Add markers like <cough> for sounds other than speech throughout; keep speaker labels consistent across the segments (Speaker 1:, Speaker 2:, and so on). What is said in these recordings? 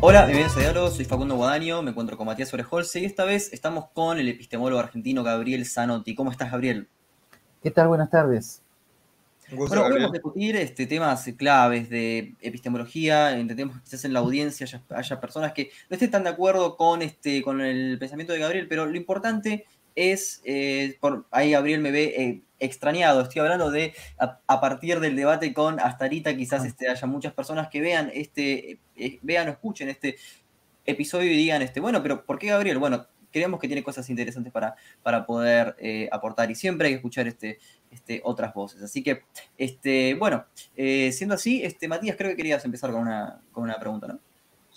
Speaker 1: Hola, bienvenidos a Diálogo, soy Facundo Guadaño, me encuentro con Matías Orejolse y esta vez estamos con el epistemólogo argentino Gabriel Zanotti. ¿Cómo estás, Gabriel?
Speaker 2: ¿Qué tal? Buenas tardes.
Speaker 1: bueno, hoy vamos a discutir este, temas claves de epistemología. Entendemos que quizás en la audiencia haya, personas que no estén tan de acuerdo con, este, con el pensamiento de Gabriel, pero lo importante es, eh, por, ahí Gabriel me ve eh, extrañado, estoy hablando de a, partir del debate con Astarita, quizás ah. este, haya muchas personas que vean este, eh, vean o escuchen este episodio y digan, este, bueno, pero ¿por qué Gabriel? Bueno, creemos que tiene cosas interesantes para, para poder aportar y siempre hay que escuchar este, este, otras voces. Así que, este, bueno, siendo así, este, Matías, creo que querías empezar con una, con una pregunta, ¿no?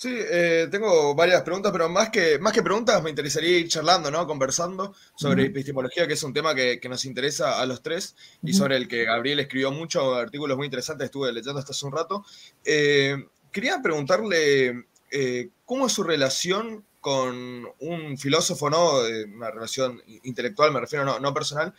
Speaker 3: Sí, eh, tengo varias preguntas, pero más que, más que preguntas me interesaría ir charlando, ¿no? Conversando sobre epistemología, que es un tema que, nos interesa a los tres y sobre el que Gabriel escribió muchos artículos muy interesantes, estuve leyendo hasta hace un rato. Eh, quería preguntarle eh, cómo es su relación con un filósofo, ¿no? Una relación intelectual, me refiero, no, personal,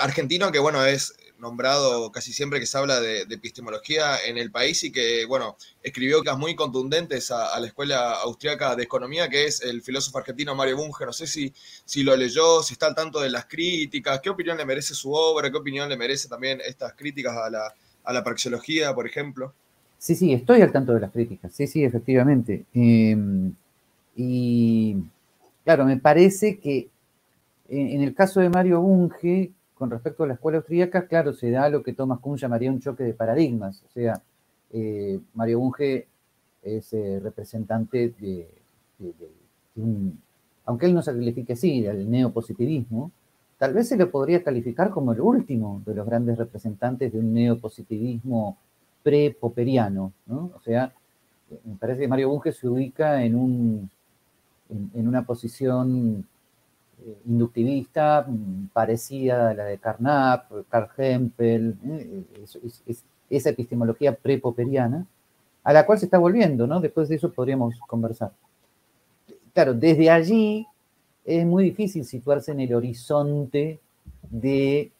Speaker 3: argentino, que bueno, es nombrado casi siempre que se habla de, epistemología en el país y que, bueno, escribió cosas muy contundentes a, la Escuela Austriaca de Economía, que es el filósofo argentino Mario Bunge. No sé si, si lo leyó, si está al tanto de las críticas, qué opinión le merece su obra, qué opinión le merece también estas críticas a la, a la praxeología, por ejemplo.
Speaker 2: Sí, sí, estoy al tanto de las críticas, sí, sí, efectivamente. Em, y claro, me parece que en el caso de Mario Bunge, con respecto a la escuela austríaca, claro, se da lo que Thomas Kuhn llamaría un choque de paradigmas. O sea, eh, Mario Bunge es eh, representante de, un, aunque él no se califique así, del neopositivismo, tal vez se le podría calificar como el último de los grandes representantes de un neopositivismo pre-poperiano. ¿no? O sea, me parece que Mario Bunge se ubica en, un, en una posición eh, inductivista mm, parecida a la de Carnap, Carl Hempel, eh, esa epistemología prepoperiana, a la cual se está volviendo, ¿no? Después de eso podríamos conversar. Claro, desde allí es muy difícil situarse en el horizonte de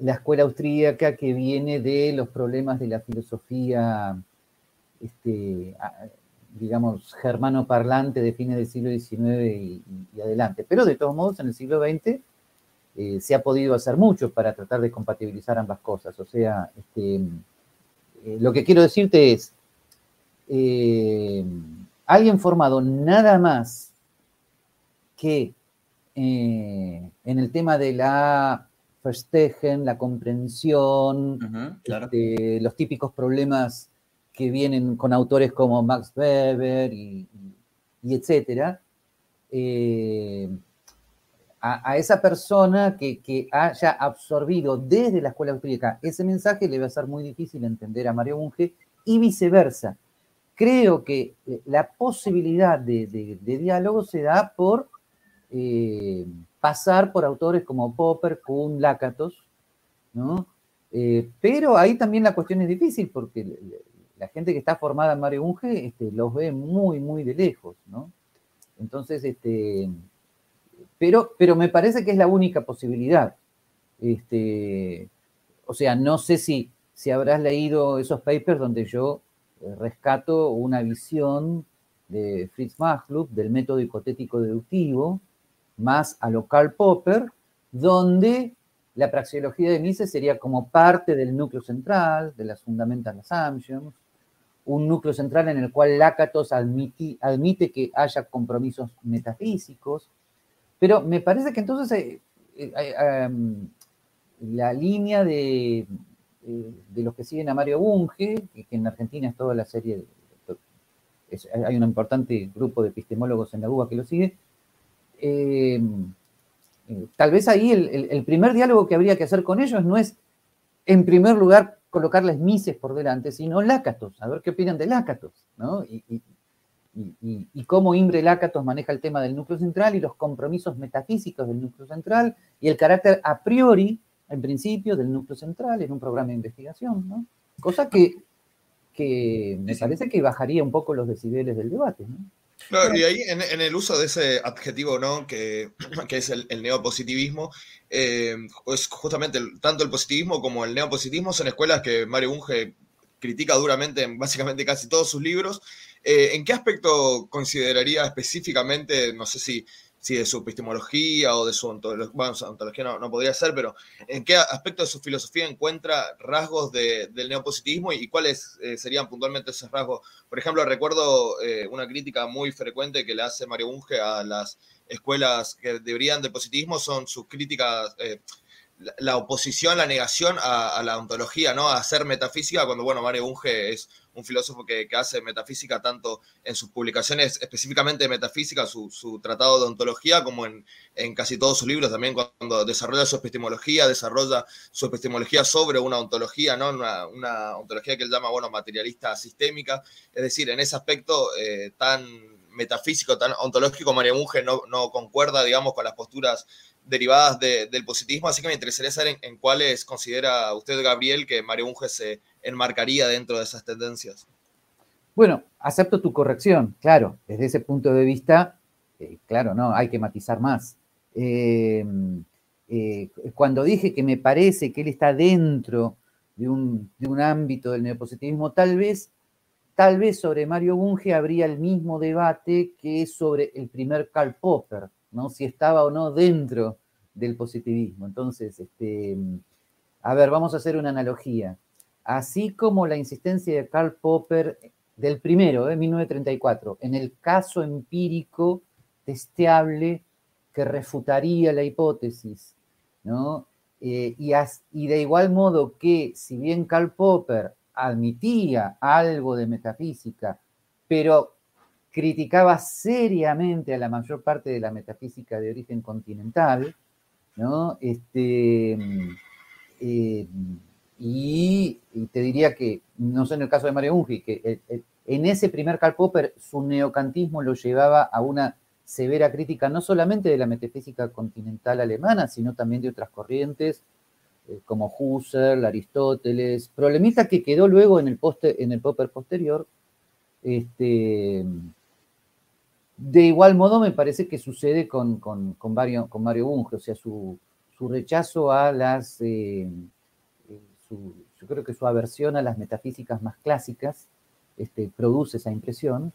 Speaker 2: la escuela austríaca que viene de los problemas de la filosofía este, digamos, germano parlante de fines del siglo XIX y, adelante. Pero de todos modos, en el siglo XX eh, se ha podido hacer mucho para tratar de compatibilizar ambas cosas. O sea, este, eh, lo que quiero decirte es, eh, alguien formado nada más que en el tema de la festejen, la comprensión, este, los típicos problemas que vienen con autores como Max Weber y, etcétera, eh, a, esa persona que, haya absorbido desde la escuela austríaca ese mensaje le va a ser muy difícil entender a Mario Bunge y viceversa. Creo que eh, la posibilidad de, diálogo se da por eh, pasar por autores como Popper, Kuhn, Lakatos, ¿no? pero ahí también la cuestión es difícil porque la gente que está formada en Mario Unge este, los ve muy, muy de lejos, ¿no? Entonces, este, pero, pero me parece que es la única posibilidad. Este, o sea, no sé si, si habrás leído esos papers donde yo eh, rescato una visión de Fritz Machlup del método hipotético deductivo, más a lo Karl Popper, donde la praxeología de Mises sería como parte del núcleo central, de las fundamental assumptions, un núcleo central en el cual Lácatos admite, que haya compromisos metafísicos, pero me parece que entonces eh, eh, la línea de, eh, de, los que siguen a Mario Bunge, que, en Argentina es toda la serie, hay un importante grupo de epistemólogos en la UBA que lo sigue, tal vez ahí el primer diálogo que habría que hacer con ellos no es, en primer lugar, colocarles Mises por delante, sino Lácatos, a ver qué opinan de Lácatos, ¿no? Y, cómo Imbre Lácatos maneja el tema del núcleo central y los compromisos metafísicos del núcleo central y el carácter a priori, en principio, del núcleo central en un programa de investigación, ¿no? Cosa que, que me parece que bajaría un poco los decibeles del debate, ¿no?
Speaker 3: Y ahí en, el uso de ese adjetivo, ¿no? Que, <clears throat> que es el, neopositivismo, eh, es justamente tanto el positivismo como el neopositivismo son escuelas que Mario Bunge critica duramente en básicamente casi todos sus libros. Eh, ¿En qué aspecto consideraría específicamente, no sé si, si de su epistemología o de su ontología, bueno, ontología no, podría ser, pero en qué aspecto de su filosofía encuentra rasgos del neopositivismo y, cuáles eh, serían puntualmente esos rasgos? Por ejemplo, recuerdo eh, una crítica muy frecuente que le hace Mario Bunge a las escuelas que deberían de positivismo, son sus críticas la oposición, la negación a, la ontología, ¿no? A hacer metafísica, cuando, bueno, Mario Bunge es un filósofo que, hace metafísica tanto en sus publicaciones específicamente de metafísica, su, tratado de ontología, como en, casi todos sus libros también, cuando desarrolla su epistemología, desarrolla su epistemología sobre una ontología, ¿no? Una, ontología que él llama, bueno, materialista sistémica. Es decir, en ese aspecto eh, tan metafísico, tan ontológico, Mario Bunge no, no concuerda, digamos, con las posturas derivadas del positivismo, así que me interesaría saber en, cuáles considera usted, Gabriel, que Mario Bunge se enmarcaría dentro de esas tendencias.
Speaker 2: Bueno, acepto tu corrección, claro, desde ese punto de vista, eh, claro, no, hay que matizar más. Eh, eh, cuando dije que me parece que él está dentro de un, de un ámbito del neopositivismo, tal vez, tal vez sobre Mario Bunge habría el mismo debate que sobre el primer Karl Popper, ¿no? Si estaba o no dentro del positivismo. Entonces, este, a ver, vamos a hacer una analogía. Así como la insistencia de Karl Popper del primero, de 1934, en el caso empírico testeable que refutaría la hipótesis, ¿no? Eh, y, de igual modo que, si bien Karl Popper admitía algo de metafísica, pero criticaba seriamente a la mayor parte de la metafísica de origen continental, ¿no? Este, eh, y, te diría que, no sé en el caso de Mario Ungi, que en ese primer Karl Popper su neocantismo lo llevaba a una severa crítica no solamente de la metafísica continental alemana, sino también de otras corrientes eh, como Husserl, Aristóteles, problemita que quedó luego en el, poste, en el Popper posterior, este, de igual modo, me parece que sucede con, con, con, Mario, con Mario Bunge, o sea, su, rechazo a las, eh, eh, yo creo que su aversión a las metafísicas más clásicas este, produce esa impresión.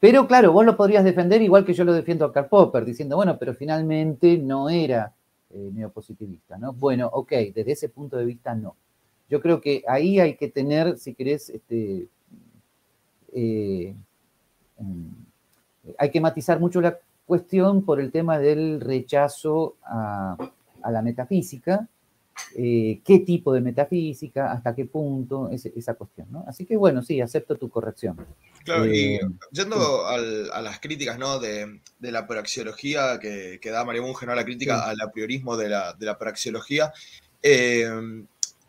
Speaker 2: Pero claro, vos lo podrías defender igual que yo lo defiendo a Karl Popper, diciendo, bueno, pero finalmente no era eh, neopositivista, ¿no? Bueno, ok, desde ese punto de vista no. Yo creo que ahí hay que tener, si querés, este, hay que matizar mucho la cuestión por el tema del rechazo a, la metafísica, eh, qué tipo de metafísica, hasta qué punto, esa cuestión, ¿no? Así que bueno, sí, acepto tu corrección.
Speaker 3: Claro, y eh, yendo a las críticas, ¿no? De, la praxiología que, que da María Bunge, ¿no? La crítica al apriorismo de la, de praxiología, eh,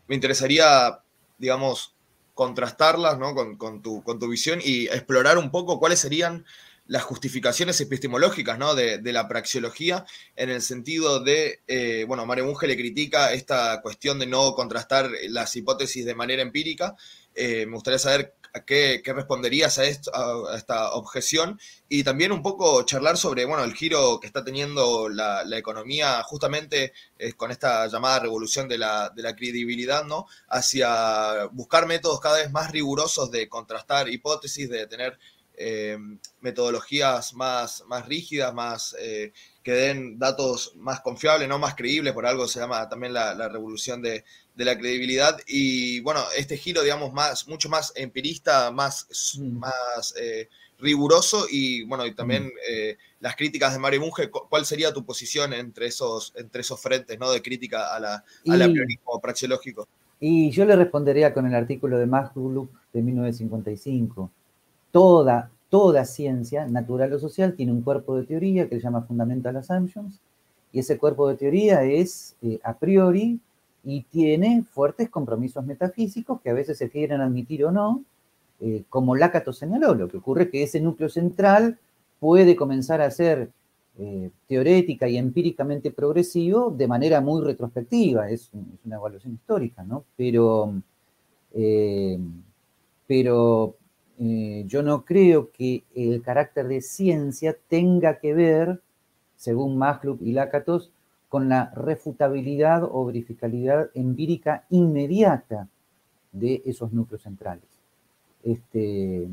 Speaker 3: me interesaría, digamos, contrastarlas, ¿no? Con, tu, con tu visión y explorar un poco cuáles serían las justificaciones epistemológicas ¿no? de, la praxeología, en el sentido de, eh, bueno, Mario Bunge le critica esta cuestión de no contrastar las hipótesis de manera empírica. Eh, me gustaría saber qué, responderías a, esto, esta objeción y también un poco charlar sobre bueno, el giro que está teniendo la, economía justamente eh, con esta llamada revolución de la, de la credibilidad, ¿no? hacia buscar métodos cada vez más rigurosos de contrastar hipótesis, de tener eh, metodologías más, más rígidas, más eh, que den datos más confiables, no más creíbles, por algo se llama también la, revolución de, la credibilidad. Y bueno, este giro, digamos, más, mucho más empirista, más, mm. más eh, riguroso y bueno, y también mm. las críticas de Mario Bunge, ¿cuál sería tu posición entre esos, entre esos frentes ¿no? de crítica a la, al apriorismo praxeológico?
Speaker 2: Y yo le respondería con el artículo de Masluk de 1955 toda, toda ciencia, natural o social, tiene un cuerpo de teoría que se llama Fundamental Assumptions, y ese cuerpo de teoría es eh, a priori y tiene fuertes compromisos metafísicos que a veces se quieren admitir o no, eh, como Lakatos señaló, lo que ocurre es que ese núcleo central puede comenzar a ser eh, teorética y empíricamente progresivo de manera muy retrospectiva, es, una evaluación histórica, ¿no? Pero, pero eh, yo no creo que el carácter de ciencia tenga que ver, según Masluk y Lakatos, con la refutabilidad o verificabilidad empírica inmediata de esos núcleos centrales. Este,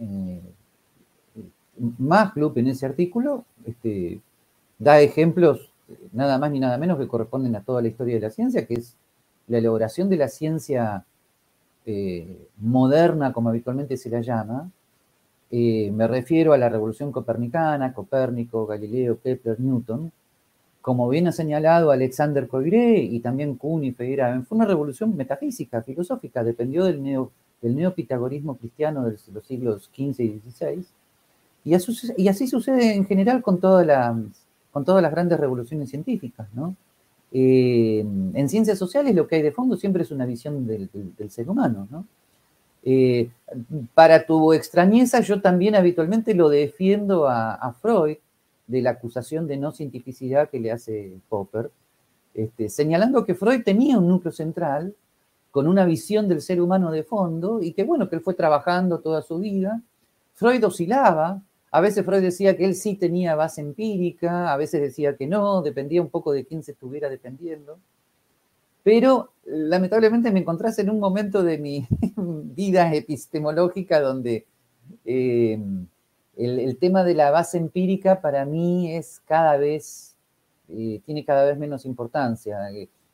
Speaker 2: eh, en ese artículo este, da ejemplos nada más ni nada menos que corresponden a toda la historia de la ciencia, que es la elaboración de la ciencia eh, moderna, como habitualmente se la llama. Eh, me refiero a la revolución copernicana, Copérnico, Galileo, Kepler, Newton. Como bien ha señalado Alexander Coiré y también Kuhn y Feyerabend, fue una revolución metafísica, filosófica, dependió del, neo, del neopitagorismo cristiano de los siglos XV y XVI. Y así, sucede en general con todas las con todas las grandes revoluciones científicas, ¿no? Eh, en ciencias sociales lo que hay de fondo siempre es una visión del, ser humano, ¿no? Eh, para tu extrañeza, yo también habitualmente lo defiendo a, Freud de la acusación de no cientificidad que le hace Popper, este, señalando que Freud tenía un núcleo central con una visión del ser humano de fondo y que bueno, que él fue trabajando toda su vida. Freud oscilaba a veces Freud decía que él sí tenía base empírica, a veces decía que no, dependía un poco de quién se estuviera dependiendo. Pero lamentablemente me encontrás en un momento de mi <laughs> vida epistemológica donde eh, el, tema de la base empírica para mí es cada vez, eh, tiene cada vez menos importancia.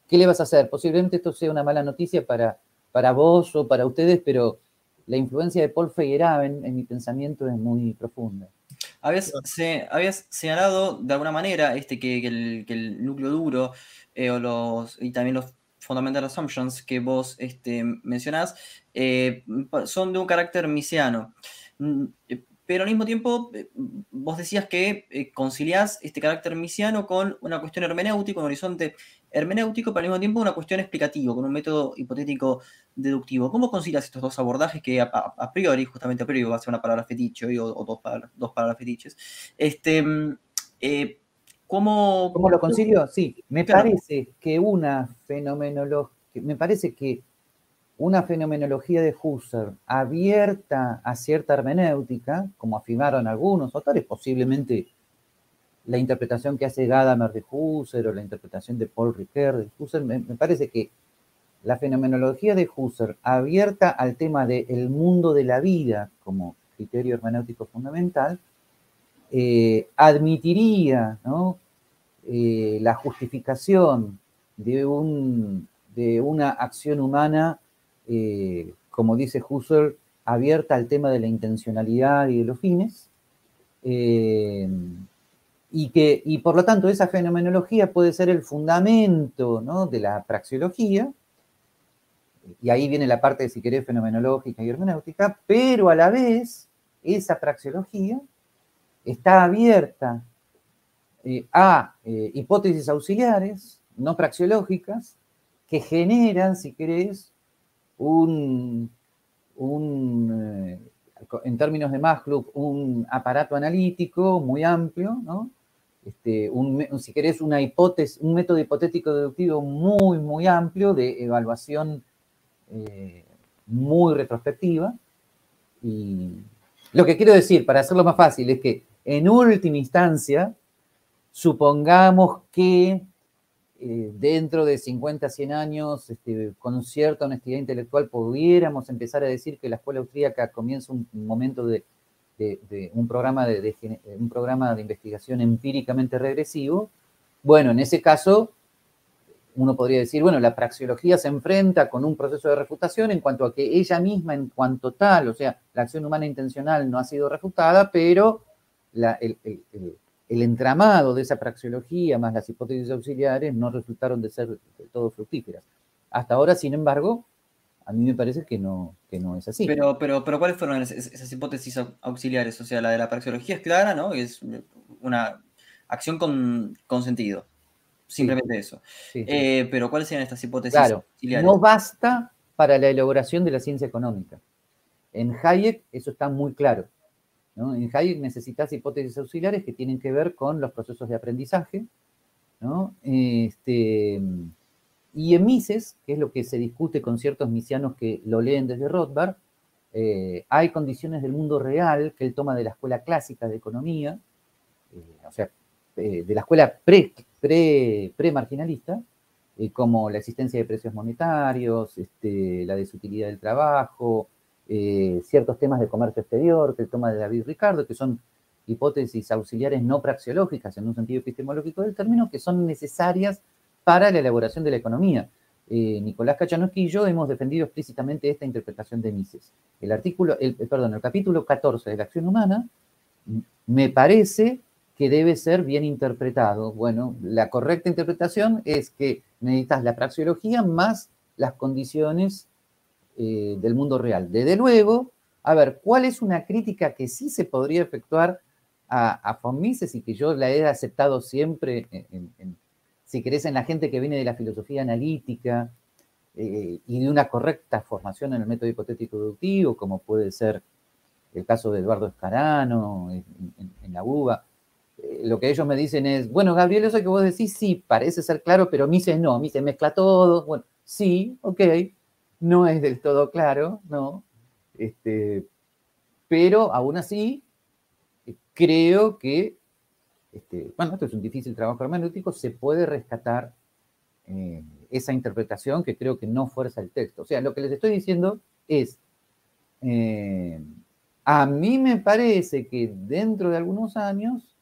Speaker 2: ¿Qué le vas a hacer? Posiblemente esto sea una mala noticia para, para vos o para ustedes, pero la influencia de Paul Feyerabend en mi pensamiento es muy profunda.
Speaker 1: Habías, habías señalado de alguna manera este, que, el, núcleo duro eh, o los, y también los fundamental assumptions que vos este, mencionás eh, son de un carácter misiano. Eh, pero al mismo tiempo, vos decías que conciliás este carácter misiano con una cuestión hermenéutica, un horizonte hermenéutico, pero al mismo tiempo una cuestión explicativa, con un método hipotético deductivo. ¿Cómo concilias estos dos abordajes que a, priori, justamente a priori va a ser una palabra fetiche o, dos, palabras, dos palabras fetiches? Este, mm, eh, ¿cómo,
Speaker 2: ¿Cómo lo concilio? Sí, me parece que una fenomenología, me parece que una fenomenología de Husserl abierta a cierta hermenéutica, como afirmaron algunos autores, posiblemente la interpretación que hace Gadamer de Husserl o la interpretación de Paul Ricoeur de Husserl, me, parece que la fenomenología de Husserl, abierta al tema del mundo de la vida como criterio hermenéutico fundamental, eh, admitiría eh, la justificación de, un, de, una acción humana, eh, como dice Husserl, abierta al tema de la intencionalidad y de los fines, y, que, y por lo tanto esa fenomenología puede ser el fundamento de la praxeología, y ahí viene la parte, si querés, fenomenológica y hermenéutica, pero a la vez esa praxeología está abierta eh, a eh, hipótesis auxiliares, no praxeológicas, que generan, si querés, un, un eh, en términos de Maslow, un aparato analítico muy amplio, ¿no? Este, un, si querés, una hipótesis, un método hipotético deductivo muy, muy amplio de evaluación eh, muy retrospectiva. Y lo que quiero decir, para hacerlo más fácil, es que en última instancia, supongamos que eh, dentro de 50, 100 años, este, con cierta honestidad intelectual, pudiéramos empezar a decir que la escuela austríaca comienza un momento de, un, programa de, un programa de investigación empíricamente regresivo, bueno, en ese caso, uno podría decir, bueno, la praxeología se enfrenta con un proceso de refutación en cuanto a que ella misma, en cuanto tal, o sea, la acción humana intencional no ha sido refutada, pero el, entramado de esa praxeología más las hipótesis auxiliares no resultaron de ser de todo fructíferas. Hasta ahora, sin embargo, a mí me parece que no, que no es así.
Speaker 1: Pero, pero, pero ¿cuáles fueron esas, hipótesis auxiliares? O sea, la de la praxeología es clara, ¿no? Es una acción con, sentido. Simplemente eso. Eh, pero ¿cuáles serían estas hipótesis
Speaker 2: auxiliares? No basta para la elaboración de la ciencia económica. En Hayek eso está muy claro. En Hayek necesitas hipótesis auxiliares que tienen que ver con los procesos de aprendizaje. Este, y en Mises, que es lo que se discute con ciertos misianos que lo leen desde Rothbard, eh, hay condiciones del mundo real que él toma de la escuela clásica de economía, eh, o sea, eh, de la escuela pre-marginalista, como la existencia de precios monetarios, este, la desutilidad del trabajo, eh, ciertos temas de comercio exterior, que toma de David Ricardo, que son hipótesis auxiliares no praxeológicas en un sentido epistemológico del término, que son necesarias para la elaboración de la economía. Eh, Nicolás Cachanowski y yo hemos defendido explícitamente esta interpretación de Mises. El artículo, el, perdón, el capítulo 14 de la acción humana me parece que debe ser bien interpretado. Bueno, la correcta interpretación es que necesitas la praxeología más las condiciones eh, del mundo real. Desde luego, a ver, ¿cuál es una crítica que sí se podría efectuar a, a Mises y que yo la he aceptado siempre, si querés, en la gente que viene de la filosofía analítica eh, y de una correcta formación en el método hipotético deductivo, como puede ser el caso de Eduardo Escarano en, la UBA? Eh, lo que ellos me dicen es, bueno, Gabriel, eso que vos decís, sí, parece ser claro, pero Mises no, Mises mezcla todo. Bueno, sí, ok, no es del todo claro, ¿no? Este, pero aún así, creo que, este, bueno, esto es un difícil trabajo hermenéutico, se puede rescatar eh, esa interpretación que creo que no fuerza el texto. O sea, lo que les estoy diciendo es, eh, a mí me parece que dentro de algunos años,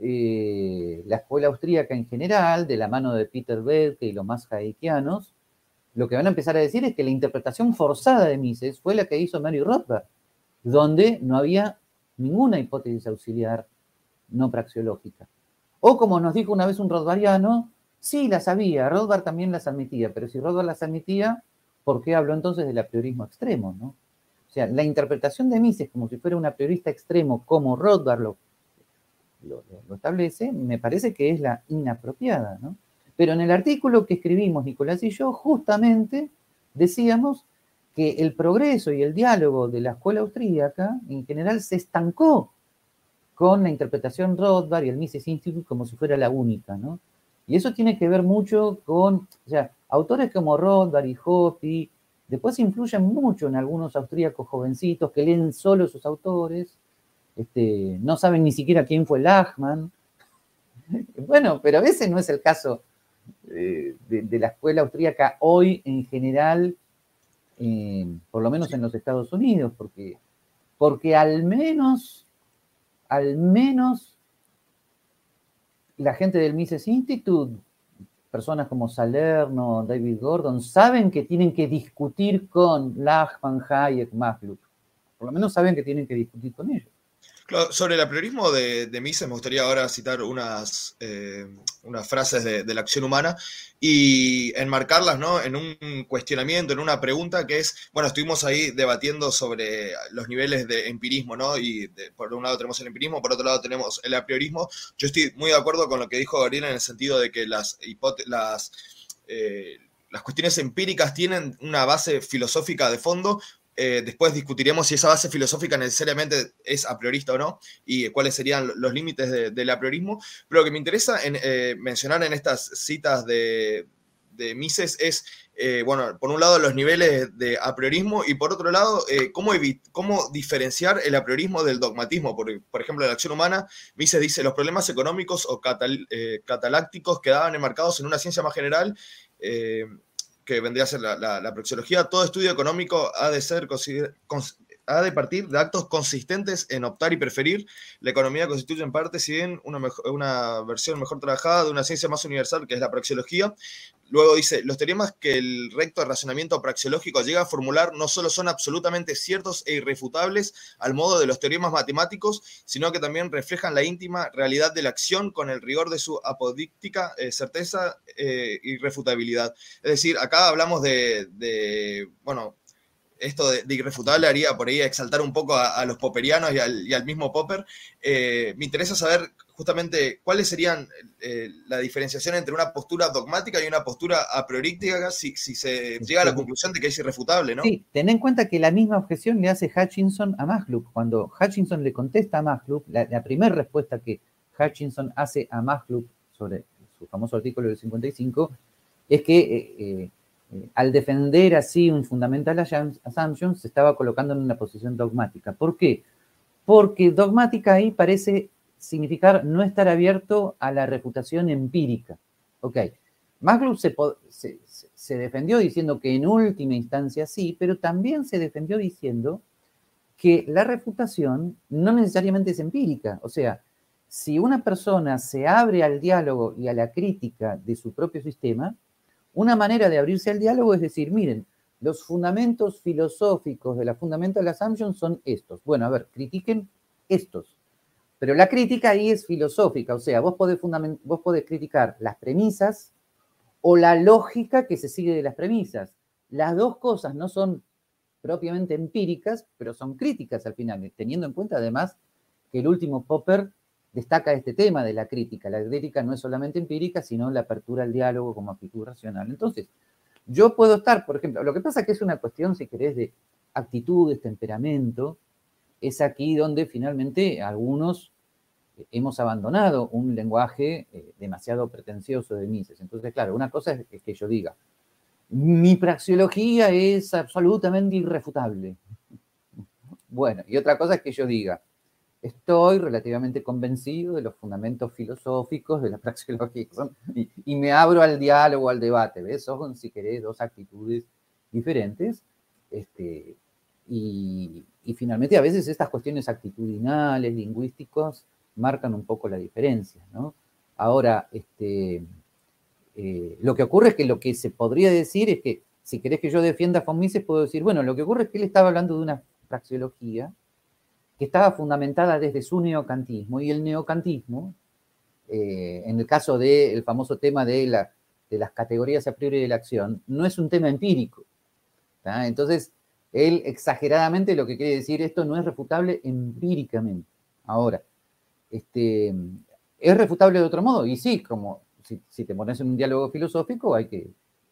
Speaker 2: eh, la escuela austríaca en general, de la mano de Peter Bethke y los más haitianos, lo que van a empezar a decir es que la interpretación forzada de Mises fue la que hizo Mary Rothbard, donde no había ninguna hipótesis auxiliar no praxeológica. O como nos dijo una vez un Rothbardiano, sí las había, Rothbard también las admitía, pero si Rothbard las admitía, ¿por qué habló entonces del apriorismo extremo? ¿no? O sea, la interpretación de Mises como si fuera un apriorista extremo, como Rothbard lo, lo establece, me parece que es la inapropiada, ¿no? Pero en el artículo que escribimos Nicolás y yo, justamente decíamos que el progreso y el diálogo de la escuela austríaca en general se estancó con la interpretación Rothbard y el Mises Institute como si fuera la única, ¿no? Y eso tiene que ver mucho con, o sea, autores como Rothbard y Hoppe, después influyen mucho en algunos austríacos jovencitos que leen solo sus autores, este, no saben ni siquiera quién fue Lachmann. <laughs> Bueno, pero a veces no es el caso eh, de, la escuela austríaca hoy en general, eh, por lo menos en los Estados Unidos, porque, porque al menos, al menos la gente del Mises Institute, personas como Salerno, David Gordon, saben que tienen que discutir con Lachman, Hayek, Masluk. Por lo menos saben que tienen que discutir con ellos
Speaker 3: sobre el apriorismo de, Mises, me gustaría ahora citar unas, eh, unas frases de, la acción humana y enmarcarlas ¿no? en un cuestionamiento, en una pregunta que es, bueno, estuvimos ahí debatiendo sobre los niveles de empirismo, ¿no? Y por un lado tenemos el empirismo, por otro lado tenemos el apriorismo. Yo estoy muy de acuerdo con lo que dijo Gabriel en el sentido de que las, las, eh, las cuestiones empíricas tienen una base filosófica de fondo, eh, después discutiremos si esa base filosófica necesariamente es a priorista o no y cuáles serían los límites del apriorismo. Pero lo que me interesa eh, mencionar en estas citas de, Mises es, eh, bueno, por un lado los niveles de apriorismo y por otro lado, cómo, cómo, diferenciar el apriorismo del dogmatismo. Por, por ejemplo, en la acción humana, Mises dice los problemas económicos o catalácticos quedaban enmarcados en una ciencia más general que vendría a ser la, la, proxiología, todo estudio económico ha de ser ha de partir de actos consistentes en optar y preferir. La economía constituye en parte, si bien una, una versión mejor trabajada de una ciencia más universal, que es la praxeología. Luego dice, los teoremas que el recto razonamiento praxeológico llega a formular no solo son absolutamente ciertos e irrefutables al modo de los teoremas matemáticos, sino que también reflejan la íntima realidad de la acción con el rigor de su apodíctica eh, certeza e irrefutabilidad. Es decir, acá hablamos de, de bueno, esto de, irrefutable haría por ahí exaltar un poco a, los poperianos y al, mismo Popper. Eh, me interesa saber justamente cuáles serían eh, la diferenciación entre una postura dogmática y una postura a priorística si, se llega a la conclusión de que es irrefutable, ¿no?
Speaker 2: Sí, ten en cuenta que la misma objeción le hace Hutchinson a Masluk. Cuando Hutchinson le contesta a Masluk, la, primera respuesta que Hutchinson hace a Masluk sobre su famoso artículo del 55 es que eh, eh, al defender así un fundamental assumption, se estaba colocando en una posición dogmática. ¿Por qué? Porque dogmática ahí parece significar no estar abierto a la reputación empírica. Ok, Maglub se, se, defendió diciendo que en última instancia sí, pero también se defendió diciendo que la refutación no necesariamente es empírica. O sea, si una persona se abre al diálogo y a la crítica de su propio sistema, una manera de abrirse al diálogo es decir, miren, los fundamentos filosóficos de la Fundamental Assumption son estos. Bueno, a ver, critiquen estos. Pero la crítica ahí es filosófica, o sea, vos podés, vos podés criticar las premisas o la lógica que se sigue de las premisas. Las dos cosas no son propiamente empíricas, pero son críticas al final, teniendo en cuenta además que el último Popper destaca este tema de la crítica. La crítica no es solamente empírica, sino la apertura al diálogo como actitud racional. Entonces, yo puedo estar, por ejemplo, lo que pasa es que es una cuestión, si querés, de actitudes, temperamento, es aquí donde finalmente algunos hemos abandonado un lenguaje eh, demasiado pretencioso de Mises. Entonces, claro, una cosa es que yo diga, mi praxeología es absolutamente irrefutable. Bueno, y otra cosa es que yo diga, estoy relativamente convencido de los fundamentos filosóficos de la <laughs> praxeología y, me abro al diálogo, al debate. ¿Ves? Son, si querés, dos actitudes diferentes. Este, y, y, finalmente, a veces estas cuestiones actitudinales, lingüísticos, marcan un poco la diferencia. ¿no? Ahora, este, eh, lo que ocurre es que lo que se podría decir es que, si querés que yo defienda a von Mises, puedo decir, bueno, lo que ocurre es que él estaba hablando de una praxeología que estaba fundamentada desde su neocantismo, y el neocantismo, eh, en el caso del famoso tema de, la, de, las categorías a priori de la acción, no es un tema empírico. Entonces, él exageradamente lo que quiere decir, esto no es refutable empíricamente. Ahora, este, ¿es refutable de otro modo? Y sí, como si, te pones en un diálogo filosófico, hay que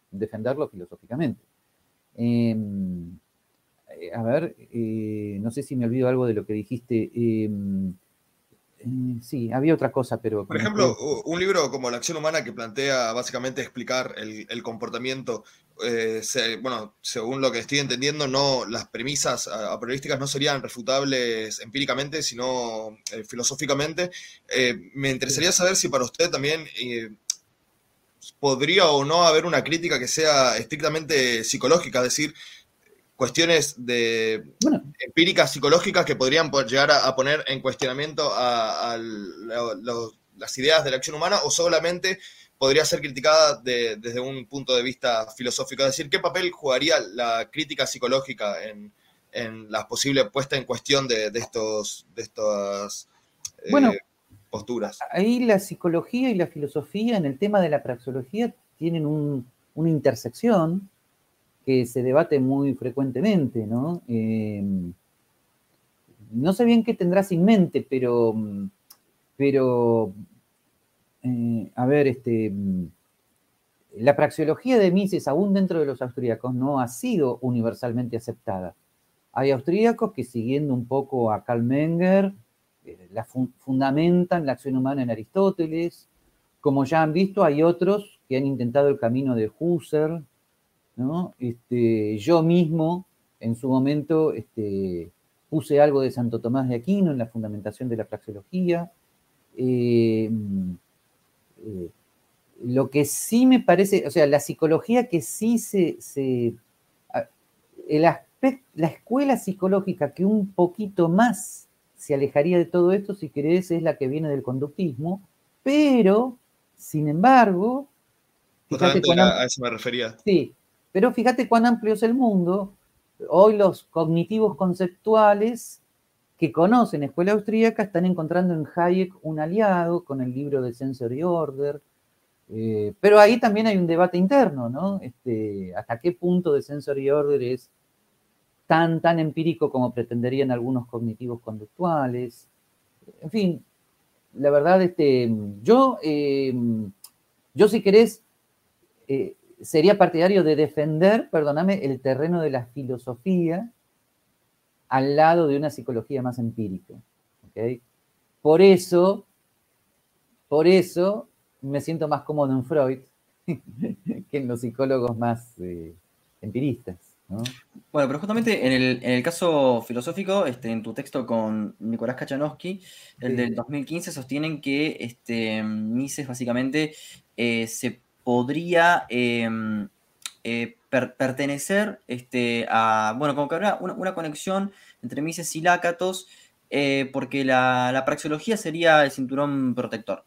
Speaker 2: defenderlo filosóficamente. Em, eh, a ver, eh, no sé si me olvido algo de lo que dijiste. Em, sí, había otra cosa, pero...
Speaker 3: Por ejemplo, un libro como La acción humana que plantea básicamente explicar el, comportamiento, bueno, según lo que estoy entendiendo, no las premisas a, no serían refutables empíricamente, sino filosóficamente. me interesaría saber si para usted también podría o no haber una crítica que sea estrictamente psicológica, es decir, cuestiones de empíricas psicológicas que podrían llegar a, poner en cuestionamiento a, las ideas de la acción humana o solamente podría ser criticada desde un punto de vista filosófico, es decir, ¿qué papel jugaría la crítica psicológica en, la posible puesta en cuestión de, estos de estas
Speaker 2: eh, posturas. Ahí la psicología y la filosofía en el tema de la praxeología tienen una intersección que se debate muy frecuentemente, ¿no? Em, no sé bien qué tendrás en mente, pero, pero eh, a ver, este, la praxeología de Mises, aún dentro de los austríacos, no ha sido universalmente aceptada. Hay austríacos que siguiendo un poco a Karl Menger, eh, fundamentan la acción humana en Aristóteles. Como ya han visto, hay otros que han intentado el camino de Husserl. ¿No? Este, yo mismo, en su momento, este, puse algo de Santo Tomás de Aquino en la fundamentación de la praxeología. Eh, eh, lo que sí me parece, o sea, la psicología que sí se, el la escuela psicológica que un poquito más se alejaría de todo esto, si querés, es la que viene del conductismo, pero, sin embargo...
Speaker 3: a eso me refería.
Speaker 2: Sí, pero fíjate cuán amplio es el mundo. Hoy los cognitivos conceptuales que conocen escuela austríaca están encontrando en Hayek un aliado con el libro de Sensory Order, eh, pero ahí también hay un debate interno, ¿no? Este, ¿Hasta qué punto de Sensory Order es tan, tan empírico como pretenderían algunos cognitivos conductuales. En fin, la verdad, este, yo, em, yo si querés, eh, sería partidario de defender, perdóname, el terreno de la filosofía al lado de una psicología más empírica. Por eso, por eso me siento más cómodo en Freud <laughs> que en los psicólogos más eh, empiristas.
Speaker 1: Bueno, pero justamente en el, caso filosófico, este, en tu texto con Nicolás Kachanowski, el del 2015, sostienen que este, Mises básicamente eh, se podría em, eh, pertenecer este, a, bueno, como que habrá una, conexión entre Mises y Lácatos, eh, porque la, la praxeología sería el cinturón protector,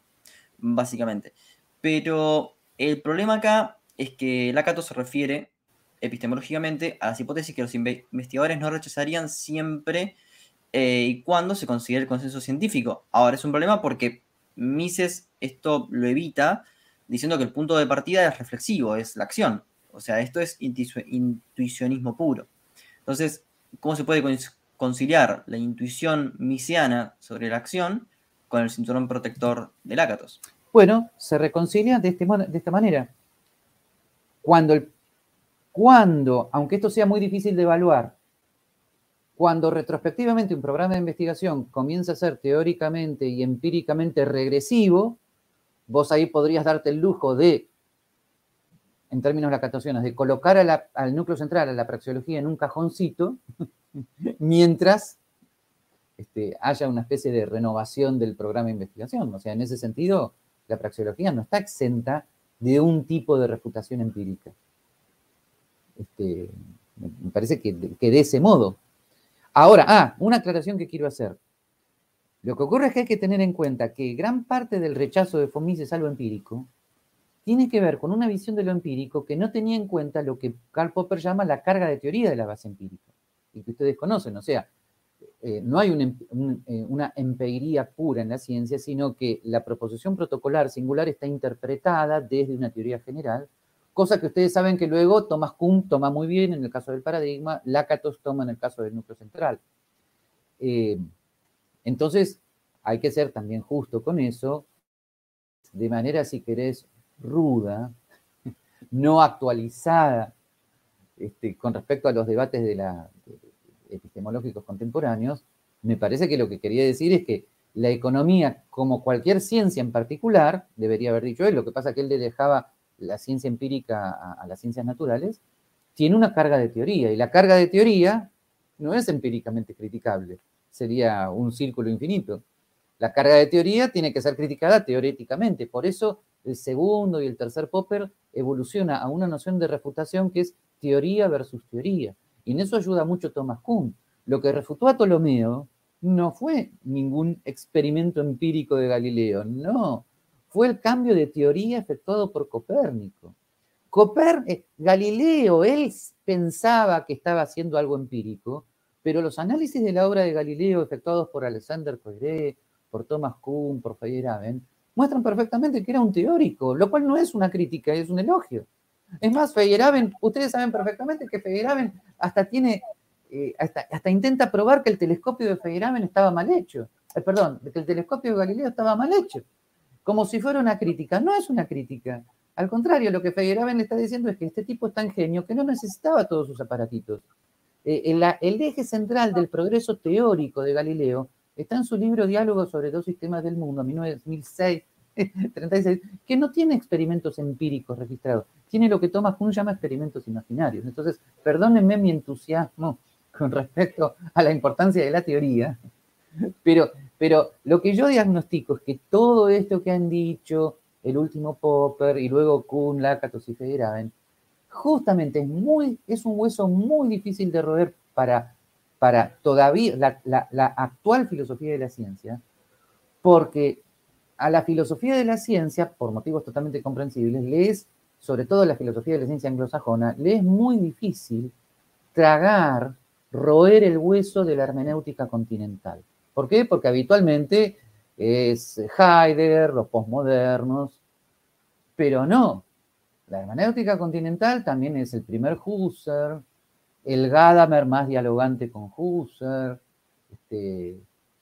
Speaker 1: básicamente. Pero el problema acá es que Lácatos se refiere epistemológicamente a las hipótesis que los investigadores no rechazarían siempre eh, y cuando se considera el consenso científico. Ahora es un problema porque Mises esto lo evita diciendo que el punto de partida es reflexivo, es la acción. O sea, esto es intuicionismo puro. Entonces, ¿cómo se puede conciliar la intuición misiana sobre la acción con el cinturón protector de Lácatos?
Speaker 2: Bueno, se reconcilia de, este de esta manera. Cuando, el, cuando, aunque esto sea muy difícil de evaluar, cuando retrospectivamente un programa de investigación comienza a ser teóricamente y empíricamente regresivo, vos ahí podrías darte el lujo de, en términos lacataciones, de colocar al núcleo central, a la praxeología, en un cajoncito, <laughs> mientras este, haya una especie de renovación del programa de investigación. O sea, en ese sentido, la praxeología no está exenta de un tipo de refutación empírica. Este, me parece que, que de ese modo Ahora, ah, una aclaración que quiero hacer. Lo que ocurre es que hay que tener en cuenta que gran parte del rechazo de Fomises a lo empírico tiene que ver con una visión de lo empírico que no tenía en cuenta lo que Karl Popper llama la carga de teoría de la base empírica, y que ustedes conocen. O sea, eh, no hay eh, una empiría pura en la ciencia, sino que la proposición protocolar singular está interpretada desde una teoría general cosa que ustedes saben que luego Thomas Kuhn toma muy bien en el caso del paradigma, Lakatos toma en el caso del núcleo central. Eh, entonces, hay que ser también justo con eso, de manera, si querés, ruda, <laughs> no actualizada este, con respecto a los debates de la, epistemológicos contemporáneos, me parece que lo que quería decir es que la economía, como cualquier ciencia en particular, debería haber dicho él, lo que pasa es que él le dejaba la ciencia empírica a, las ciencias naturales, tiene una carga de teoría. Y la carga de teoría no es empíricamente criticable, sería un círculo infinito. La carga de teoría tiene que ser criticada teóricamente. Por eso el segundo y el tercer Popper evoluciona a una noción de refutación que es teoría versus teoría. Y en eso ayuda mucho Thomas Kuhn. Lo que refutó a Ptolomeo no fue ningún experimento empírico de Galileo, no fue el cambio de teoría efectuado por Copérnico. Eh, Galileo, él pensaba que estaba haciendo algo empírico, pero los análisis de la obra de Galileo efectuados por Alexander Poiré, por Thomas Kuhn, por Feyerabend, muestran perfectamente que era un teórico, lo cual no es una crítica, es un elogio. Es más, Feyerabend, ustedes saben perfectamente que Feyerabend hasta tiene, eh, hasta, intenta probar que el telescopio de Feyerabend estaba mal hecho. Eh, perdón, que el telescopio de Galileo estaba mal hecho como si fuera una crítica. No es una crítica. Al contrario, lo que Feyerabend está diciendo es que este tipo es tan genio que no necesitaba todos sus aparatitos. Eh, el, eje central del progreso teórico de Galileo está en su libro Diálogo sobre dos sistemas del mundo, 1906, 36, <laughs> que no tiene experimentos empíricos registrados, tiene lo que Thomas Kuhn llama experimentos imaginarios. Entonces, perdónenme mi entusiasmo con respecto a la importancia de la teoría, pero pero lo que yo diagnostico es que todo esto que han dicho el último Popper y luego Kuhn, Lakatos y Feyerabend, justamente es, muy, es un hueso muy difícil de roer para, para todavía la, la actual filosofía de la ciencia, porque a la filosofía de la ciencia, por motivos totalmente comprensibles, le es, sobre todo la filosofía de la ciencia anglosajona, le es muy difícil tragar, roer el hueso de la hermenéutica continental. ¿Por qué? Porque habitualmente es Heidegger, los postmodernos, pero no. La hermenéutica continental también es el primer Husserl, el Gadamer más dialogante con Husserl, este,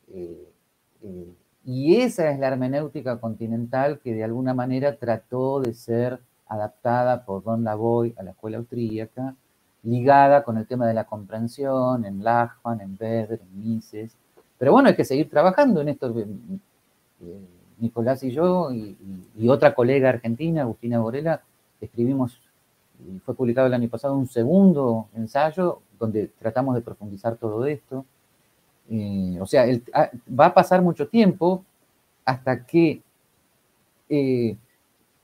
Speaker 2: eh, eh, y esa es la hermenéutica continental que de alguna manera trató de ser adaptada por Don Lavoy a la escuela austríaca, ligada con el tema de la comprensión en Lachmann, en Weber, en Mises, pero bueno, hay que seguir trabajando en esto. Eh, Nicolás y yo y, otra colega argentina, Agustina Borela, escribimos, y fue publicado el año pasado, un segundo ensayo donde tratamos de profundizar todo esto. O sea, ah, va a pasar mucho tiempo hasta que eh,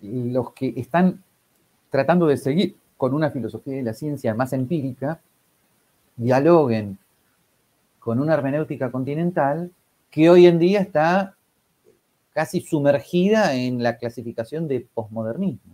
Speaker 2: los que están tratando de seguir con una filosofía de la ciencia más empírica, dialoguen con una hermenéutica continental que hoy en día está casi sumergida en la clasificación de posmodernismo.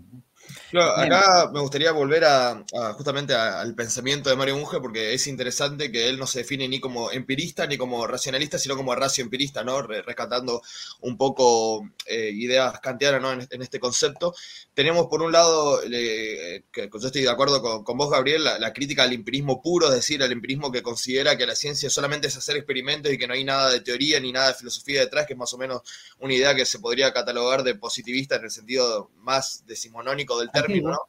Speaker 3: Acá me gustaría volver a, justamente al pensamiento de Mario Bunge, porque es interesante que él no se define ni como empirista ni como racionalista, sino como racio empirista, ¿no? Rescatando un poco eh, ideas kantianas ¿no? en, este concepto. Tenemos por un lado, que yo estoy de acuerdo con, vos, Gabriel, la, crítica al empirismo puro, es decir, al empirismo que considera que la ciencia solamente es hacer experimentos y que no hay nada de teoría ni nada de filosofía detrás, que es más o menos una idea que se podría catalogar de positivista en el sentido más decimonónico del término, ¿no?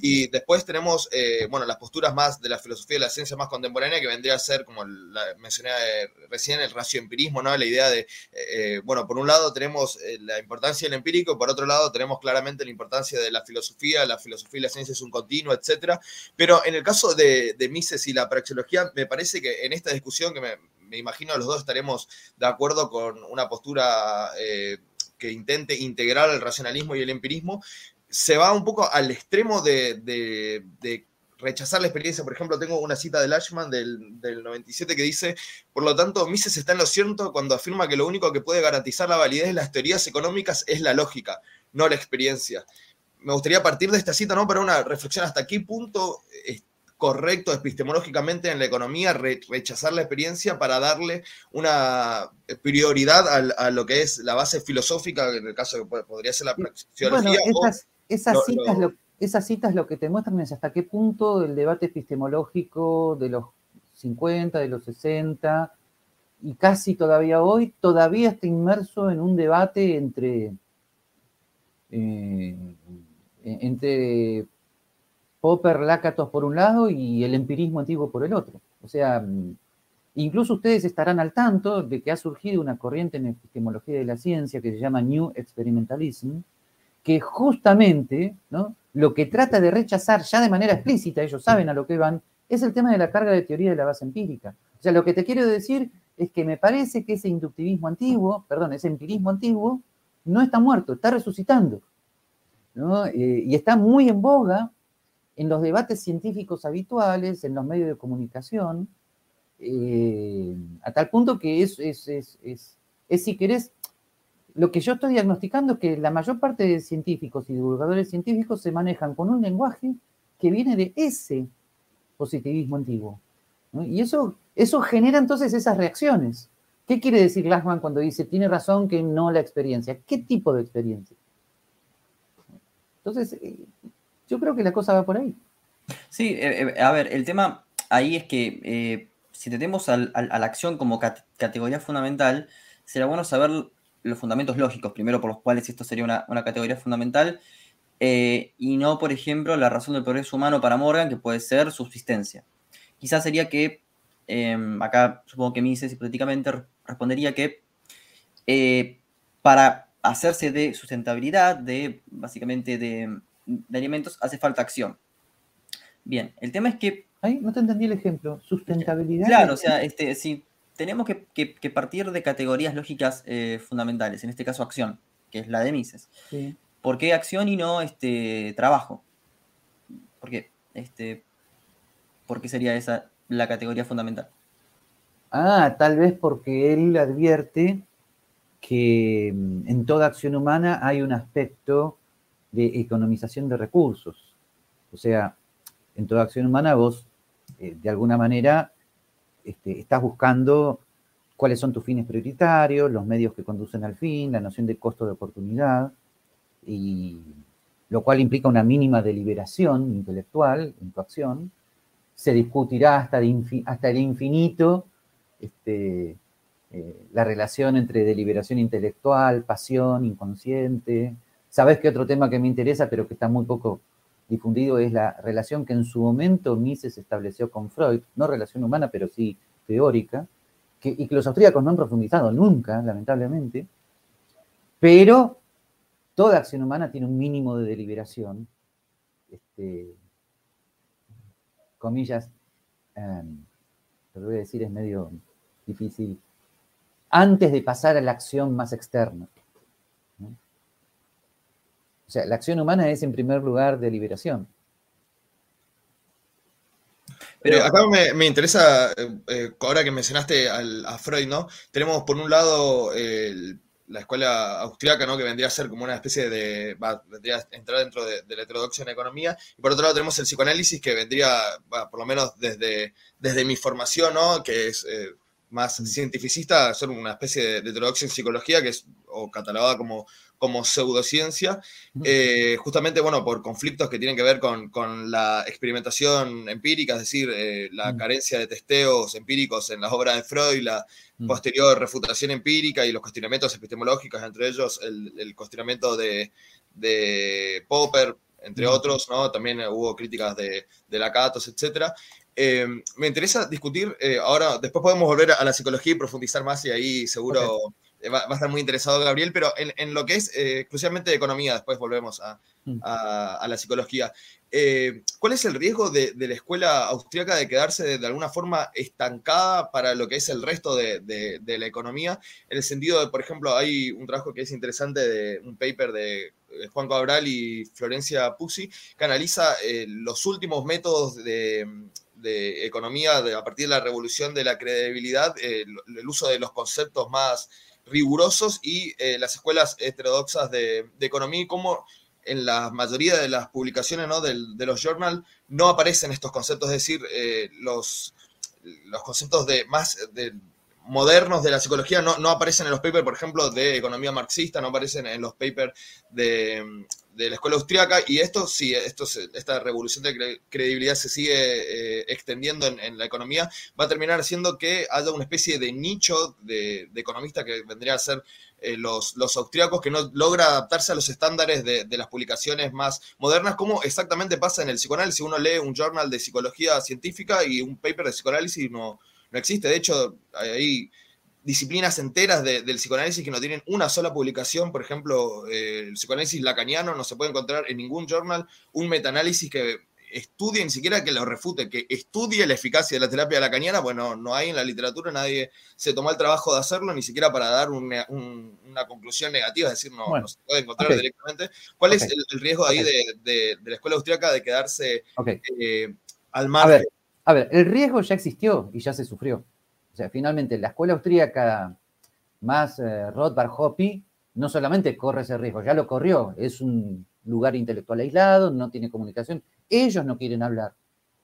Speaker 3: Y después tenemos, eh, bueno, las posturas más de la filosofía de la ciencia más contemporánea, que vendría a ser, como la, mencioné eh, recién, el racioempirismo, ¿no? La idea de, eh, bueno, por un lado tenemos la importancia del empírico, por otro lado tenemos claramente la importancia de la filosofía, la filosofía y la ciencia es un continuo, etcétera. Pero en el caso de, Mises y la praxeología, me parece que en esta discusión, que me, me imagino los dos estaremos de acuerdo con una postura que intente integrar el racionalismo y el empirismo, se va un poco al extremo de, rechazar la experiencia. Por ejemplo, tengo una cita de Lashman del, 97 que dice, por lo tanto, Mises está en lo cierto cuando afirma que lo único que puede garantizar la validez de las teorías económicas es la lógica, no la experiencia. Me gustaría partir de esta cita, ¿no? Para una reflexión hasta qué punto es correcto epistemológicamente en la economía rechazar la experiencia para darle una prioridad a, lo que es la base filosófica, en el caso que podría ser la praxeología.
Speaker 2: Esas, citas lo, esas citas lo que te muestran es hasta qué punto el debate epistemológico de los 50, de los 60 y casi todavía hoy, todavía está inmerso en un debate entre, eh, entre Popper, Lakatos por un lado y el empirismo antiguo por el otro. O sea, incluso ustedes estarán al tanto de que ha surgido una corriente en epistemología de la ciencia que se llama New Experimentalism, que justamente lo que trata de rechazar ya de manera explícita, ellos saben a lo que van, es el tema de la carga de teoría de la base empírica. O sea, lo que te quiero decir es que me parece que ese inductivismo antiguo, perdón, ese empirismo antiguo, no está muerto, está resucitando. Eh, y está muy en boga en los debates científicos habituales, en los medios de comunicación, eh, a tal punto que es, es, es, es, si querés, lo que yo estoy diagnosticando es que la mayor parte de científicos y divulgadores científicos se manejan con un lenguaje que viene de ese positivismo antiguo. Y eso, eso genera entonces esas reacciones. ¿Qué quiere decir Glassman cuando dice, tiene razón que no la experiencia? ¿Qué tipo de experiencia? Entonces, eh, yo creo que la cosa va por ahí.
Speaker 1: Sí, eh, eh, a ver, el tema ahí es que si tenemos a la acción como categoría fundamental, será bueno saber los fundamentos lógicos, primero por los cuales esto sería una, categoría fundamental, eh, y no, por ejemplo, la razón del progreso humano para Morgan, que puede ser subsistencia. Quizás sería que, em, acá supongo que Mises hipotéticamente respondería que eh, para hacerse de sustentabilidad, de básicamente de, alimentos, hace falta acción. Bien, el tema es que...
Speaker 2: Ay, no te entendí el ejemplo. Sustentabilidad.
Speaker 1: Claro, o sea, este, sí, tenemos que, partir de categorías lógicas eh, fundamentales, en este caso acción, que es la de Mises. ¿Por qué acción y no este, trabajo? ¿Por qué? Este, ¿Por qué sería esa la categoría fundamental?
Speaker 2: Ah, tal vez porque él advierte que mm, en toda acción humana hay un aspecto de economización de recursos. O sea, en toda acción humana vos, eh, de alguna manera, este, estás buscando cuáles son tus fines prioritarios, los medios que conducen al fin, la noción de costo de oportunidad, y lo cual implica una mínima deliberación intelectual en tu acción. Se discutirá hasta, el infinito este, eh, la relación entre deliberación intelectual, pasión, inconsciente. Sabes que otro tema que me interesa, pero que está muy poco difundido es la relación que en su momento Mises estableció con Freud, no relación humana, pero sí teórica, que, y que los austríacos no han profundizado nunca, lamentablemente, pero toda acción humana tiene un mínimo de deliberación, este, comillas, um, lo voy a decir es medio difícil, antes de pasar a la acción más externa. O sea, la acción humana es en primer lugar deliberación.
Speaker 3: Pero acá me, interesa, ahora que mencionaste a Freud, ¿no? Tenemos por un lado la escuela austriaca, ¿no? Que vendría a ser como una especie de. vendría a entrar dentro de, la heterodoxia en economía. Y por otro lado tenemos el psicoanálisis, que vendría, por lo menos desde, desde mi formación, ¿no? Que es más cientificista, ser una especie de, heterodoxia en psicología, que es o catalogada como, como pseudociencia, eh, justamente, bueno, por conflictos que tienen que ver con, la experimentación empírica, es decir, eh, la carencia de testeos empíricos en las obras de Freud, la posterior refutación empírica y los cuestionamientos epistemológicos, entre ellos el, cuestionamiento de, de Popper, entre otros, ¿no? También hubo críticas de, de Lakatos, etcétera. Eh, me interesa discutir, eh, ahora después podemos volver a la psicología y profundizar más y ahí seguro va, a estar muy interesado Gabriel, pero en, lo que es exclusivamente de economía, después volvemos a, mm. la psicología. ¿Cuál es el riesgo de, la escuela austríaca de quedarse de, alguna forma estancada para lo que es el resto de, la economía? En el sentido de, por ejemplo, hay un trabajo que es interesante de un paper de Juan Cabral y Florencia Pusi, que analiza los últimos métodos de, de economía de, a partir de la revolución de la credibilidad, eh, el uso de los conceptos más rigurosos y eh, las escuelas heterodoxas de, economía y cómo en la mayoría de las publicaciones ¿no? de, los journals no aparecen estos conceptos, es decir, eh, los, los conceptos de más de, modernos de la psicología no, no, aparecen en los papers, por ejemplo, de economía marxista, no aparecen en los papers de, de la escuela austriaca y esto sí, esto, esta revolución de credibilidad se sigue eh, extendiendo en, la economía, va a terminar haciendo que haya una especie de nicho de, economista que vendría a ser eh, los, los austríacos que no logra adaptarse a los estándares de, las publicaciones más modernas, como exactamente pasa en el psicoanálisis. Uno lee un journal de psicología científica y un paper de psicoanálisis no, no existe. De hecho, ahí disciplinas enteras del psicoanálisis que no tienen una sola publicación. Por ejemplo, eh, el psicoanálisis lacaniano no se puede encontrar en ningún journal un metaanálisis que estudie, ni siquiera que lo refute, que estudie la eficacia de la terapia lacaniana. Bueno, no hay en la literatura, nadie se tomó el trabajo de hacerlo, ni siquiera para dar una, conclusión negativa, es decir, no, se puede encontrar directamente. ¿Cuál es el, riesgo ahí de, la escuela austríaca de quedarse eh, al margen?
Speaker 2: a ver, el riesgo ya existió y ya se sufrió. O sea, finalmente la escuela austríaca más eh, Rothbard Hoppe no solamente corre ese riesgo, ya lo corrió, es un lugar intelectual aislado, no tiene comunicación, ellos no quieren hablar.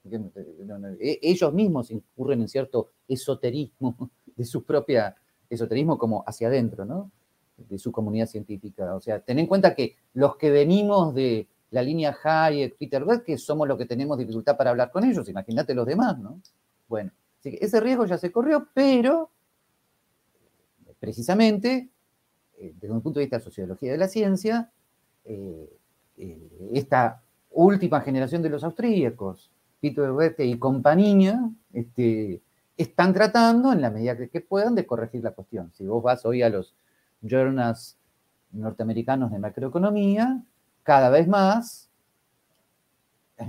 Speaker 2: E, ellos mismos incurren en cierto esoterismo <laughs> de su propia esoterismo como hacia adentro, ¿no? De su comunidad científica. O sea, ten en cuenta que los que venimos de la línea Hayek, Peter Beck, que somos los que tenemos dificultad para hablar con ellos, imagínate los demás, ¿no? Bueno, Así que ese riesgo ya se corrió, pero precisamente, eh, desde un punto de vista de sociología de la ciencia, eh, eh, esta última generación de los austríacos, Pito Goethe y compañía, este, están tratando, en la medida que, puedan, de corregir la cuestión. Si vos vas hoy a los journals norteamericanos de macroeconomía, cada vez más,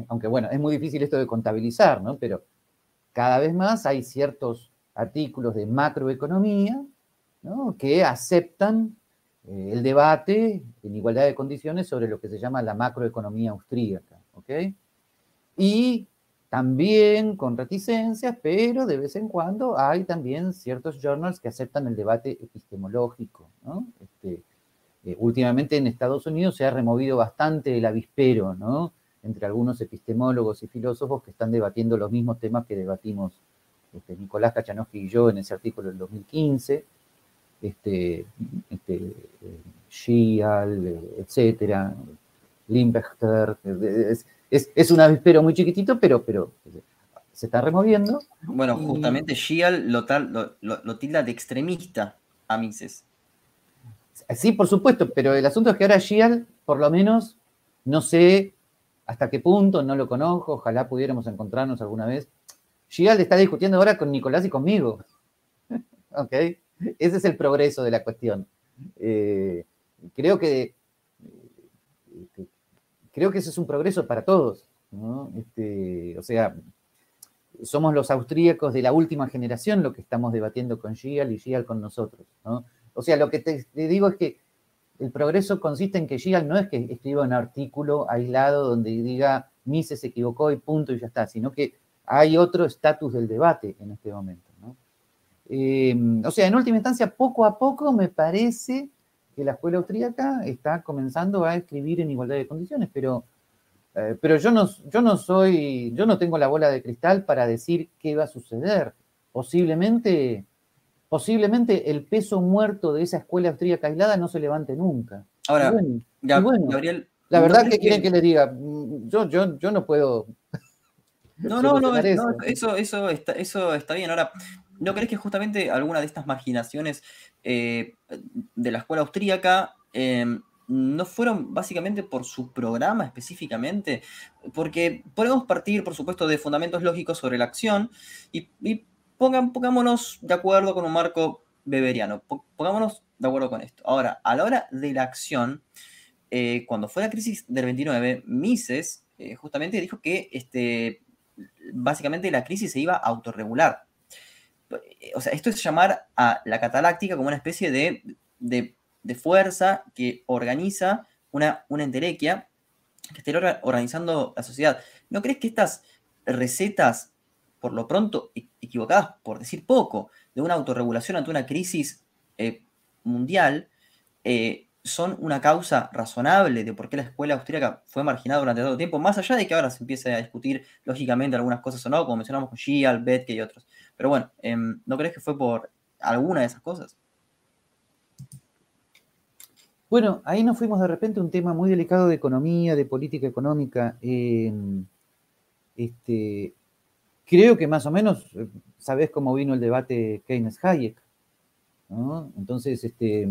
Speaker 2: aunque bueno, es muy difícil esto de contabilizar, ¿no? Pero cada vez más hay ciertos artículos de macroeconomía que aceptan eh, el debate en igualdad de condiciones sobre lo que se llama la macroeconomía austríaca. Y también con reticencias, pero de vez en cuando hay también ciertos journals que aceptan el debate epistemológico. Este, eh, últimamente en Estados Unidos se ha removido bastante el avispero, ¿no? Entre algunos epistemólogos y filósofos que están debatiendo los mismos temas que debatimos este, Nicolás Kachanowski y yo en ese artículo del 2015, este, este, Schial, etcétera, Limpechter, es, un avispero muy chiquitito, pero, pero se está removiendo.
Speaker 1: Bueno, justamente Schial lo, lo, tilda de extremista a Mises.
Speaker 2: Sí, por supuesto, pero el asunto es que ahora Schial, por lo menos, no sé hasta qué punto, no lo conozco, ojalá pudiéramos encontrarnos alguna vez. Gial está discutiendo ahora con Nicolás y conmigo. <laughs> ¿Ok? Ese es el progreso de la cuestión. Eh, creo que, creo que ese es un progreso para todos. Este, o sea, somos los austríacos de la última generación lo que estamos debatiendo con Gial y Gial con nosotros. O sea, lo que te digo es que el progreso consiste en que Gial no es que escriba un artículo aislado donde diga Mises se equivocó y punto y ya está, sino que hay otro estatus del debate en este momento. Eh, o sea, en última instancia, poco a poco me parece que la escuela austríaca está comenzando a escribir en igualdad de condiciones, pero, eh, pero yo, no, yo no soy, yo no tengo la bola de cristal para decir qué va a suceder. Posiblemente, posiblemente el peso muerto de esa escuela austríaca aislada no se levante nunca.
Speaker 1: Ahora, Gabriel,
Speaker 2: la verdad que quieren que... le diga, yo, yo, yo no puedo. <laughs>
Speaker 1: No, no, no, eso, eso, está, eso está bien. Ahora, ¿no crees que justamente alguna de estas marginaciones eh, de la escuela austríaca em, no fueron básicamente por su programa específicamente? Porque podemos partir, por supuesto, de fundamentos lógicos sobre la acción y, pongámonos de acuerdo con un marco beberiano. Pongámonos de acuerdo con esto. Ahora, a la hora de la acción, eh, cuando fue la crisis del 29, Mises eh, justamente dijo que este, básicamente la crisis se iba a autorregular. O sea, esto es llamar a la cataláctica como una especie de, fuerza que organiza una, una entelequia que esté organizando la sociedad. ¿No crees que estas recetas, por lo pronto e-, equivocadas, por decir poco, de una autorregulación ante una crisis eh, mundial, son una causa razonable de por qué la escuela austríaca fue marginada durante todo el tiempo, más allá de que ahora se empiece a discutir lógicamente algunas cosas o no, como mencionamos con Gial, Betke y otros. Pero bueno, em, ¿no crees que fue por alguna de esas cosas?
Speaker 2: Bueno, ahí nos fuimos de repente a un tema muy delicado de economía, de política económica. Em, este, creo que más o menos eh, sabes cómo vino el debate Keynes-Hayek. Entonces, este,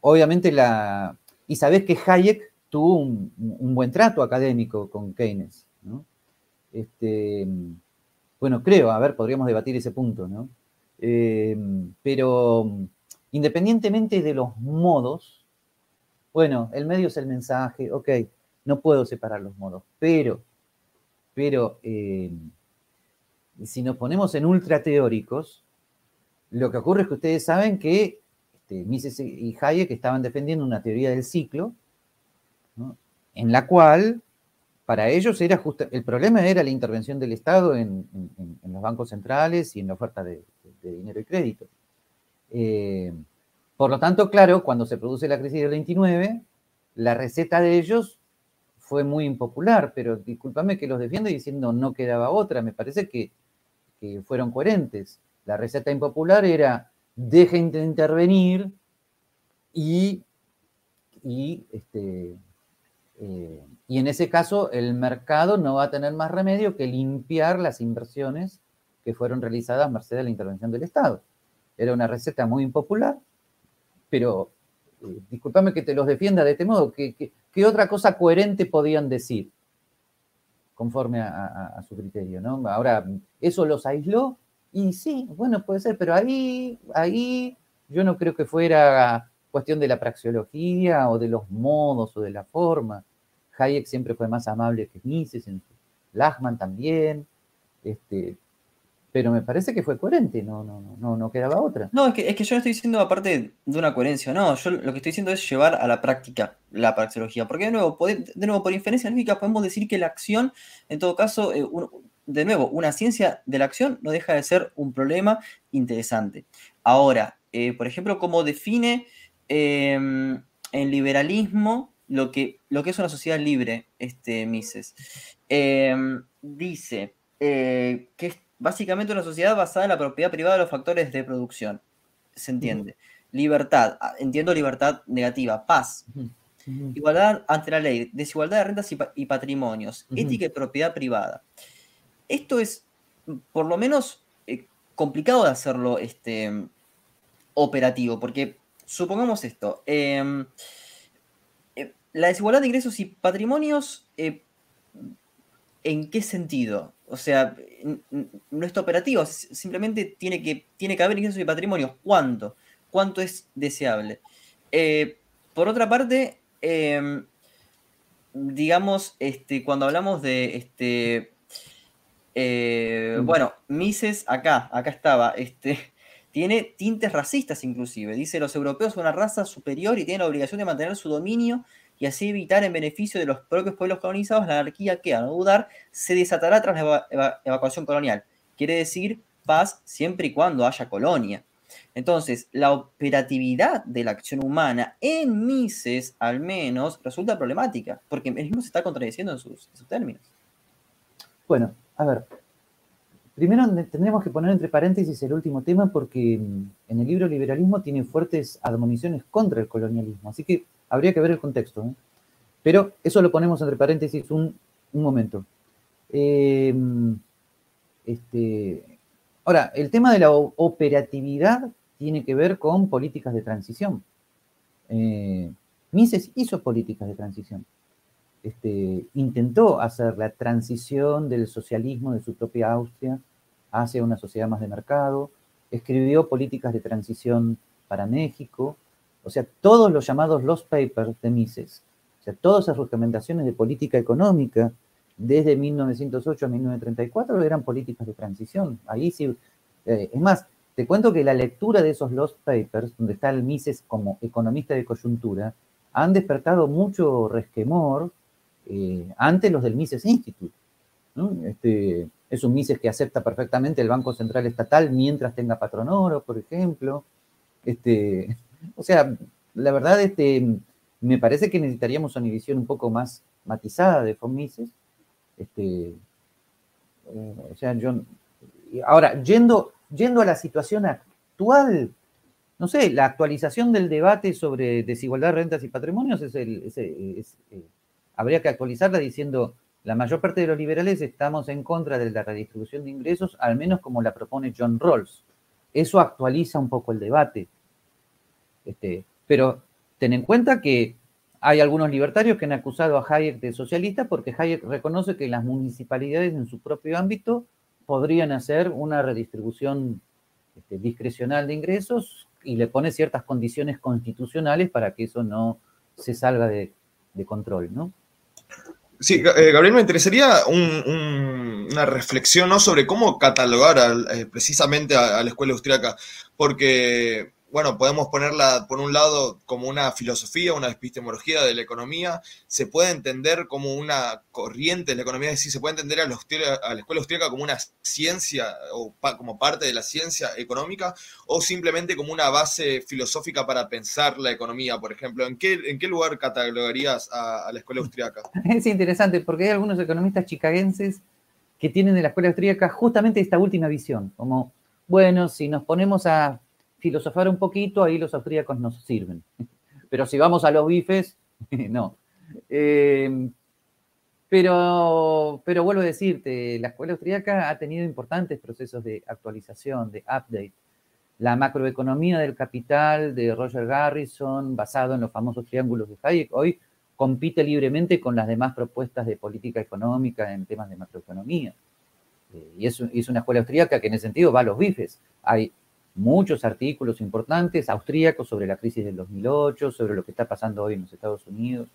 Speaker 2: obviamente la... Y sabés que Hayek tuvo un, buen trato académico con Keynes. Este, bueno, creo, a ver, podríamos debatir ese punto, ¿no? Eh, pero independientemente de los modos, bueno, el medio es el mensaje, ok, no puedo separar los modos, pero, pero eh, si nos ponemos en ultra teóricos, lo que ocurre es que ustedes saben que este, Mises y Hayek estaban defendiendo una teoría del ciclo, en la cual para ellos era justo, el problema era la intervención del Estado en, los bancos centrales y en la oferta de, dinero y crédito. Eh, por lo tanto, claro, cuando se produce la crisis del 29, la receta de ellos fue muy impopular, pero discúlpame que los defiendo diciendo no quedaba otra, me parece que, fueron coherentes. La receta impopular era dejen de intervenir y, y, este, eh, y en ese caso el mercado no va a tener más remedio que limpiar las inversiones que fueron realizadas a merced de la intervención del Estado. Era una receta muy impopular, pero eh, discúlpame que te los defienda de este modo. ¿Qué, otra cosa coherente podían decir? Conforme a, su criterio, ¿no? Ahora, ¿eso los aisló? Y sí, bueno, puede ser, pero ahí, ahí yo no creo que fuera cuestión de la praxeología o de los modos o de la forma. Hayek siempre fue más amable que Mises, Lachman también, este, pero me parece que fue coherente, no, no, no, no quedaba otra.
Speaker 1: No, es que, es que yo no estoy diciendo aparte de una coherencia, no, yo lo que estoy diciendo es llevar a la práctica la praxeología, porque de nuevo, de nuevo por inferencia lógica podemos decir que la acción, en todo caso, eh, de nuevo, una ciencia de la acción no deja de ser un problema interesante. Ahora, eh, por ejemplo, cómo define em, el liberalismo lo que, lo que es una sociedad libre, este Mises. Em, dice eh, que básicamente una sociedad basada en la propiedad privada de los factores de producción. ¿Se entiende? Libertad, ah, entiendo libertad negativa, paz. Igualdad ante la ley, desigualdad de rentas y, patrimonios, ética y propiedad privada esto es, por lo menos, eh, complicado de hacerlo este, operativo, porque supongamos esto, em, eh, la desigualdad de ingresos y patrimonios, eh, ¿en qué sentido? O sea, no es operativo, simplemente tiene que, tiene que haber ingresos y patrimonios. ¿Cuánto? ¿Cuánto es deseable? por otra parte, em, digamos, este, cuando hablamos de este, eh, bueno, Mises, acá, acá estaba, este, tiene tintes racistas inclusive. Dice, los europeos son una raza superior y tienen la obligación de mantener su dominio y así evitar en beneficio de los propios pueblos colonizados la anarquía que, a no dudar, se desatará tras la evacuación colonial. Quiere decir paz siempre y cuando haya colonia. Entonces, la operatividad de la acción humana en Mises, al menos, resulta problemática, porque el mismo se está contradiciendo en sus, términos.
Speaker 2: Bueno, a ver, primero tendríamos que poner entre paréntesis el último tema porque mm, en el libro Liberalismo tiene fuertes admoniciones contra el colonialismo, así que habría que ver el contexto. ¿eh? Pero eso lo ponemos entre paréntesis un, momento. Eh, este, Ahora, el tema de la operatividad tiene que ver con políticas de transición. Eh, Mises hizo políticas de transición. Este, intentó hacer la transición del socialismo de su propia Austria hacia una sociedad más de mercado, escribió políticas de transición para México, o sea, todos los llamados Lost Papers de Mises, o sea, todas esas recomendaciones de política económica desde 1908 a 1934 eran políticas de transición. Ahí sí, eh, es más, te cuento que la lectura de esos Lost Papers, donde está el Mises como economista de coyuntura, han despertado mucho resquemor eh, ante los del Mises Institute. Este, es un Mises que acepta perfectamente el Banco Central Estatal mientras tenga patronoro, por ejemplo. Este, o sea, la verdad, este, me parece que necesitaríamos una visión un poco más matizada de von Mises este, eh, o sea, yo, ahora, yendo, yendo a la situación actual, no sé, la actualización del debate sobre desigualdad, rentas y patrimonios es el, eh, habría que actualizarla diciendo la mayor parte de los liberales estamos en contra de la redistribución de ingresos, al menos como la propone John Rawls. Eso actualiza un poco el debate. Este, pero ten en cuenta que hay algunos libertarios que han acusado a Hayek de socialista porque Hayek reconoce que las municipalidades en su propio ámbito podrían hacer una redistribución este, discrecional de ingresos y le pone ciertas condiciones constitucionales para que eso no se salga de, control, ¿no?
Speaker 3: Sí, eh, Gabriel, me interesaría una reflexión sobre cómo catalogar eh, precisamente a, la escuela austríaca, porque bueno, podemos ponerla por un lado como una filosofía, una epistemología de la economía, se puede entender como una corriente de la economía, es decir, se puede entender a la, escuela austríaca como una ciencia o como parte de la ciencia económica o simplemente como una base filosófica para pensar la economía, por ejemplo. ¿En qué, en qué lugar catalogarías a, la escuela austríaca?
Speaker 2: Es interesante porque hay algunos economistas chicagenses que tienen de la escuela austríaca justamente esta última visión, como, bueno, si nos ponemos a filosofar un poquito, ahí los austríacos nos sirven. <laughs> Pero si vamos a los bifes, <laughs> no. Eh, pero, pero vuelvo a decirte, la escuela austríaca ha tenido importantes procesos de actualización, de update. La macroeconomía del capital de Roger Garrison, basado en los famosos triángulos de Hayek, hoy compite libremente con las demás propuestas de política económica en temas de macroeconomía. Eh, y es, es, una escuela austríaca que en ese sentido va a los bifes. Hay muchos artículos importantes austríacos sobre la crisis del 2008, sobre lo que está pasando hoy en los Estados Unidos.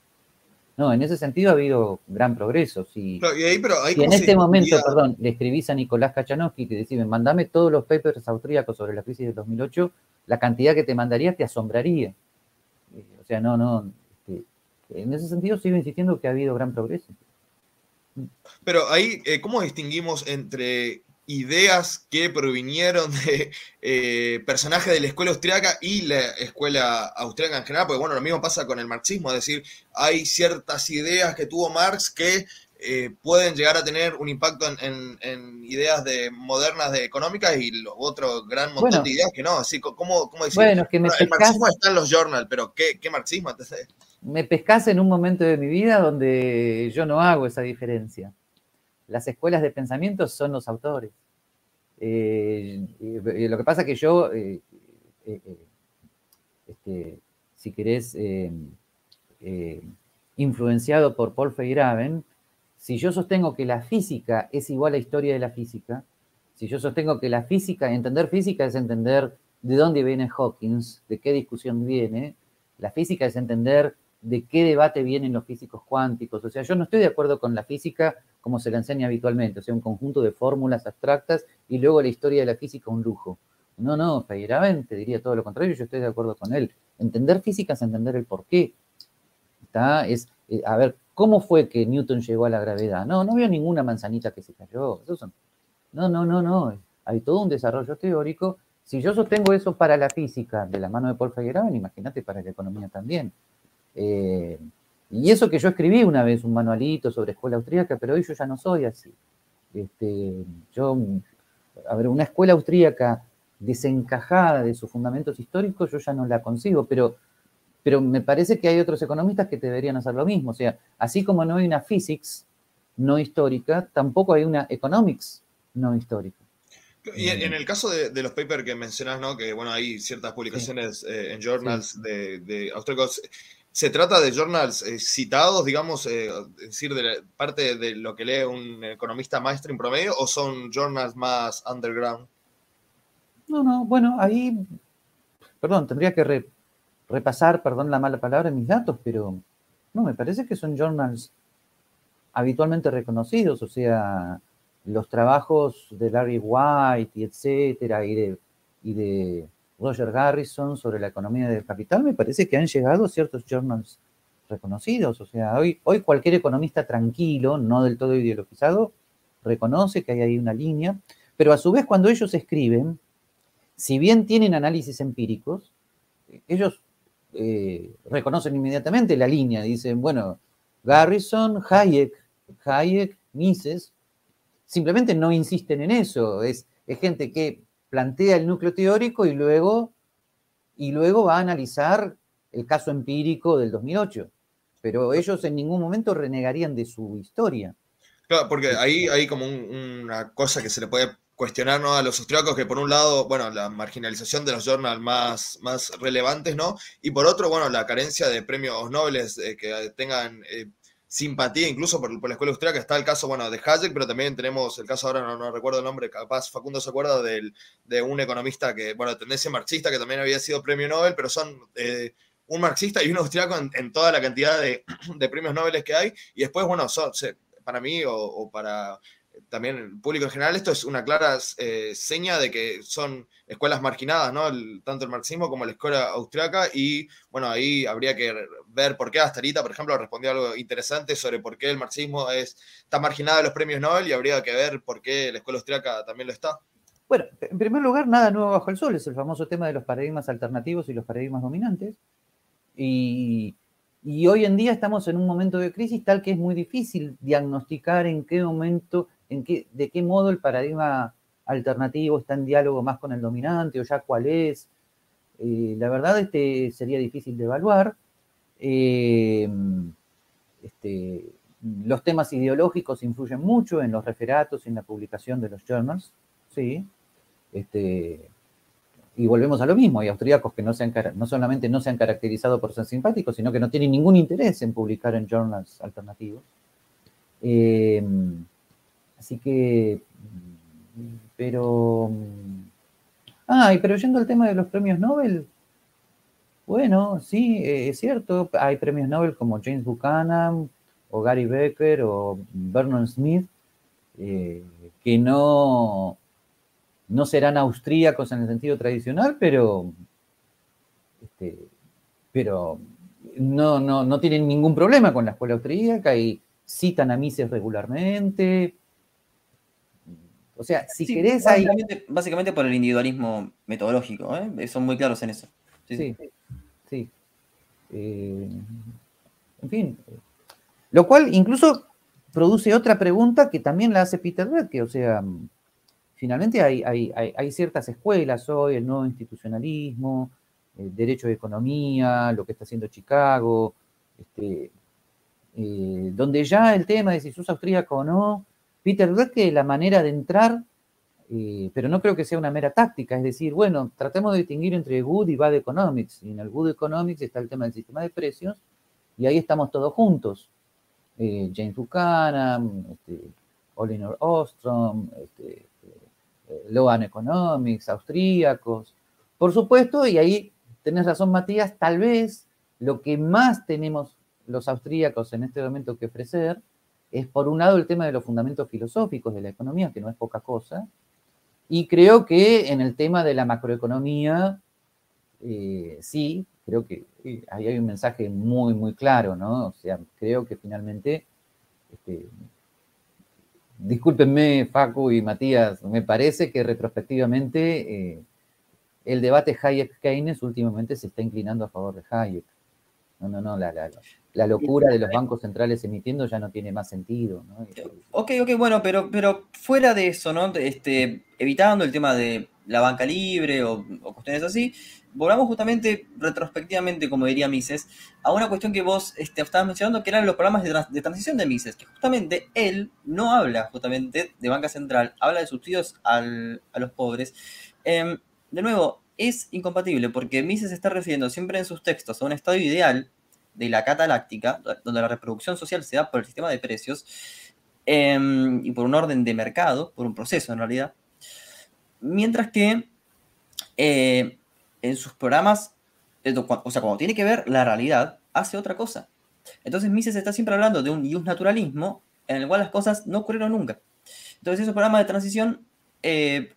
Speaker 2: No, en ese sentido ha habido gran progreso. Si, en este momento, perdón, le escribís a Nicolás Kachanowski que decís, mandame todos los papers austríacos sobre la crisis del 2008, la cantidad que te mandaría te asombraría. Eh, o sea, no, no. Este, en ese sentido sigo insistiendo que ha habido gran progreso.
Speaker 3: Pero ahí, eh, ¿cómo distinguimos entre ideas que provinieron de eh, personajes de la escuela austriaca y la escuela austriaca en general, porque bueno, lo mismo pasa con el marxismo, es decir, hay ciertas ideas que tuvo Marx que eh, pueden llegar a tener un impacto en, ideas de modernas de económicas y otro gran montón de ideas que no, así como decir,
Speaker 2: bueno, que me
Speaker 3: el marxismo está en los journals, pero ¿qué, qué marxismo? Entonces,
Speaker 2: me pescas en un momento de mi vida donde yo no hago esa diferencia las escuelas de pensamiento son los autores. Eh, lo que pasa es que yo, eh, eh, este, si querés, influenciado por Paul Feyerabend, si yo sostengo que la física es igual a la historia de la física, si yo sostengo que la física, entender física es entender de dónde viene Hawkins, de qué discusión viene, la física es entender de qué debate vienen los físicos cuánticos. O sea, yo no estoy de acuerdo con la física como se la enseña habitualmente, o sea, un conjunto de fórmulas abstractas y luego la historia de la física un lujo. No, no, Feyerabend te diría todo lo contrario, yo estoy de acuerdo con él. Entender física es entender el porqué. ¿está? Es, eh, a ver, ¿cómo fue que Newton llegó a la gravedad? No, no veo ninguna manzanita que se cayó. no, no, no, no. Hay todo un desarrollo teórico. Si yo sostengo eso para la física de la mano de Paul Feyerabend, imagínate para la economía también. Eh, y eso que yo escribí una vez un manualito sobre escuela austríaca, pero hoy yo ya no soy así. Este, yo, a ver, una escuela austríaca desencajada de sus fundamentos históricos, yo ya no la consigo, pero, pero me parece que hay otros economistas que deberían hacer lo mismo. O sea, así como no hay una physics no histórica, tampoco hay una economics no histórica.
Speaker 3: Y en, el caso de, los papers que mencionas, ¿no? que bueno, hay ciertas publicaciones eh, en journals de, de austríacos, ¿Se trata de journals eh, citados, digamos, eh, es decir, de parte de lo que lee un economista maestro en promedio, o son journals más underground?
Speaker 2: No, no, bueno, ahí, perdón, tendría que repasar, perdón la mala palabra, mis datos, pero no, me parece que son journals habitualmente reconocidos, o sea, los trabajos de Larry White y etcétera, y de, y de Roger Garrison sobre la economía del capital, me parece que han llegado ciertos journals reconocidos. O sea, hoy, hoy cualquier economista tranquilo, no del todo ideologizado, reconoce que hay ahí una línea, pero a su vez cuando ellos escriben, si bien tienen análisis empíricos, ellos eh, reconocen inmediatamente la línea, dicen, bueno, Garrison, Hayek, Hayek, Mises, simplemente no insisten en eso, es, es gente que plantea el núcleo teórico y luego, y luego va a analizar el caso empírico del 2008. Pero ellos en ningún momento renegarían de su historia.
Speaker 3: Claro, porque ahí hay como una cosa que se le puede cuestionar a los austriacos, que por un lado, bueno, la marginalización de los journals más, más relevantes, ¿no? Y por otro, bueno, la carencia de premios nobles eh, que tengan eh, simpatía incluso por, la escuela austríaca. Está el caso, bueno, de Hayek, pero también tenemos el caso, ahora no, recuerdo el nombre, capaz Facundo se acuerda del, de un economista que, bueno, de tendencia marxista, que también había sido premio Nobel, pero son eh, un marxista y un austriaco en, toda la cantidad de, premios Nobel que hay. Y después, bueno, son, para mí o para también el público en general, esto es una clara eh, seña de que son escuelas marginadas, ¿no? tanto el marxismo como la escuela austriaca, y bueno, ahí habría que ver por qué Astarita, por ejemplo, respondió algo interesante sobre por qué el marxismo es, está marginado de los premios Nobel, y habría que ver por qué la escuela austriaca también lo está.
Speaker 2: Bueno, en primer lugar, nada nuevo bajo el sol, es el famoso tema de los paradigmas alternativos y los paradigmas dominantes, y, hoy en día estamos en un momento de crisis tal que es muy difícil diagnosticar en qué momento de qué modo el paradigma alternativo está en diálogo más con el dominante o ya cuál es. Eh, la verdad este sería difícil de evaluar. Eh, este, los temas ideológicos influyen mucho en los referatos y en la publicación de los journals, sí. Este, y volvemos a lo mismo, hay austríacos que no, no solamente no se han caracterizado por ser simpáticos, sino que no tienen ningún interés en publicar en journals alternativos. Eh, Así que, pero... Ah, pero yendo al tema de los premios Nobel, bueno, sí, eh, es cierto, hay premios Nobel como James Buchanan o Gary Becker o Vernon Smith, eh, que no, no serán austríacos en el sentido tradicional, pero, este, pero no, no, no tienen ningún problema con la escuela austríaca y citan a Mises regularmente, o sea, si querés
Speaker 1: básicamente, por el individualismo metodológico, ¿eh? son muy claros en eso.
Speaker 2: Sí, sí. Eh, en fin. Lo cual incluso produce otra pregunta que también la hace Peter que o sea, finalmente hay, hay, ciertas escuelas hoy, el nuevo institucionalismo, el derecho de economía, lo que está haciendo Chicago, este, eh, donde ya el tema de si sos austríaco o no, Peter que la manera de entrar, eh, pero no creo que sea una mera táctica, es decir, bueno, tratemos de distinguir entre good y bad economics. Y en el good economics está el tema del sistema de precios, y ahí estamos todos juntos. Eh, James Buchanan, este, Oliver Ostrom, este, eh, Economics, austríacos, por supuesto, y ahí tenés razón, Matías, tal vez lo que más tenemos los austríacos en este momento que ofrecer es por un lado el tema de los fundamentos filosóficos de la economía, que no es poca cosa, y creo que en el tema de la macroeconomía, eh, sí, creo que ahí hay un mensaje muy, muy claro, ¿no? O sea, creo que finalmente, este, discúlpenme, Facu y Matías, me parece que retrospectivamente eh, el debate Hayek-Keynes últimamente se está inclinando a favor de Hayek. No, no, no, la, la, la locura de los bancos centrales emitiendo ya no tiene más sentido. ¿no?
Speaker 1: Ok, ok, bueno, pero, pero fuera de eso, ¿no? Este, evitando el tema de la banca libre o, cuestiones así, volvamos justamente retrospectivamente, como diría Mises, a una cuestión que vos este, estabas mencionando, que eran los programas de, transición de Mises, que justamente él no habla justamente de banca central, habla de subsidios a los pobres. Em, de nuevo, es incompatible porque Mises se está refiriendo siempre en sus textos a un estado ideal de la cata láctica, donde la reproducción social se da por el sistema de precios em, y por un orden de mercado, por un proceso en realidad, mientras que eh, en sus programas, eh, o sea, cuando tiene que ver la realidad, hace otra cosa. Entonces Mises está siempre hablando de un naturalismo en el cual las cosas no ocurrieron nunca. Entonces esos programas de transición eh,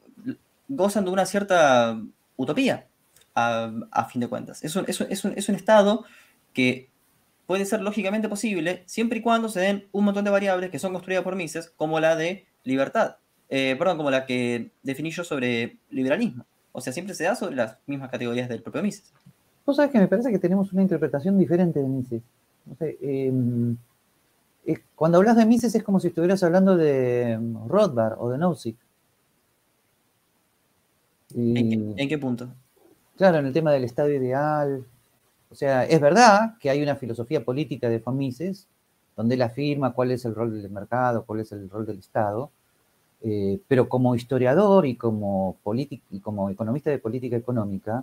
Speaker 1: gozan de una cierta utopía, a, fin de cuentas. Es un, es, un, estado que puede ser lógicamente posible siempre y cuando se den un montón de variables que son construidas por Mises, como la de libertad, eh, perdón, como la que definí yo sobre liberalismo. O sea, siempre se da sobre las mismas categorías del propio Mises.
Speaker 2: Vos sabés que me parece que tenemos una interpretación diferente de Mises. Em, eh, cuando hablas de Mises es como si estuvieras hablando de Rothbard o de Nozick.
Speaker 1: ¿En, qué, punto?
Speaker 2: Claro, en el tema del estado ideal. O sea, es verdad que hay una filosofía política de Famises, donde él afirma cuál es el rol del mercado, cuál es el rol del Estado, eh, pero como historiador y como, economista de política económica,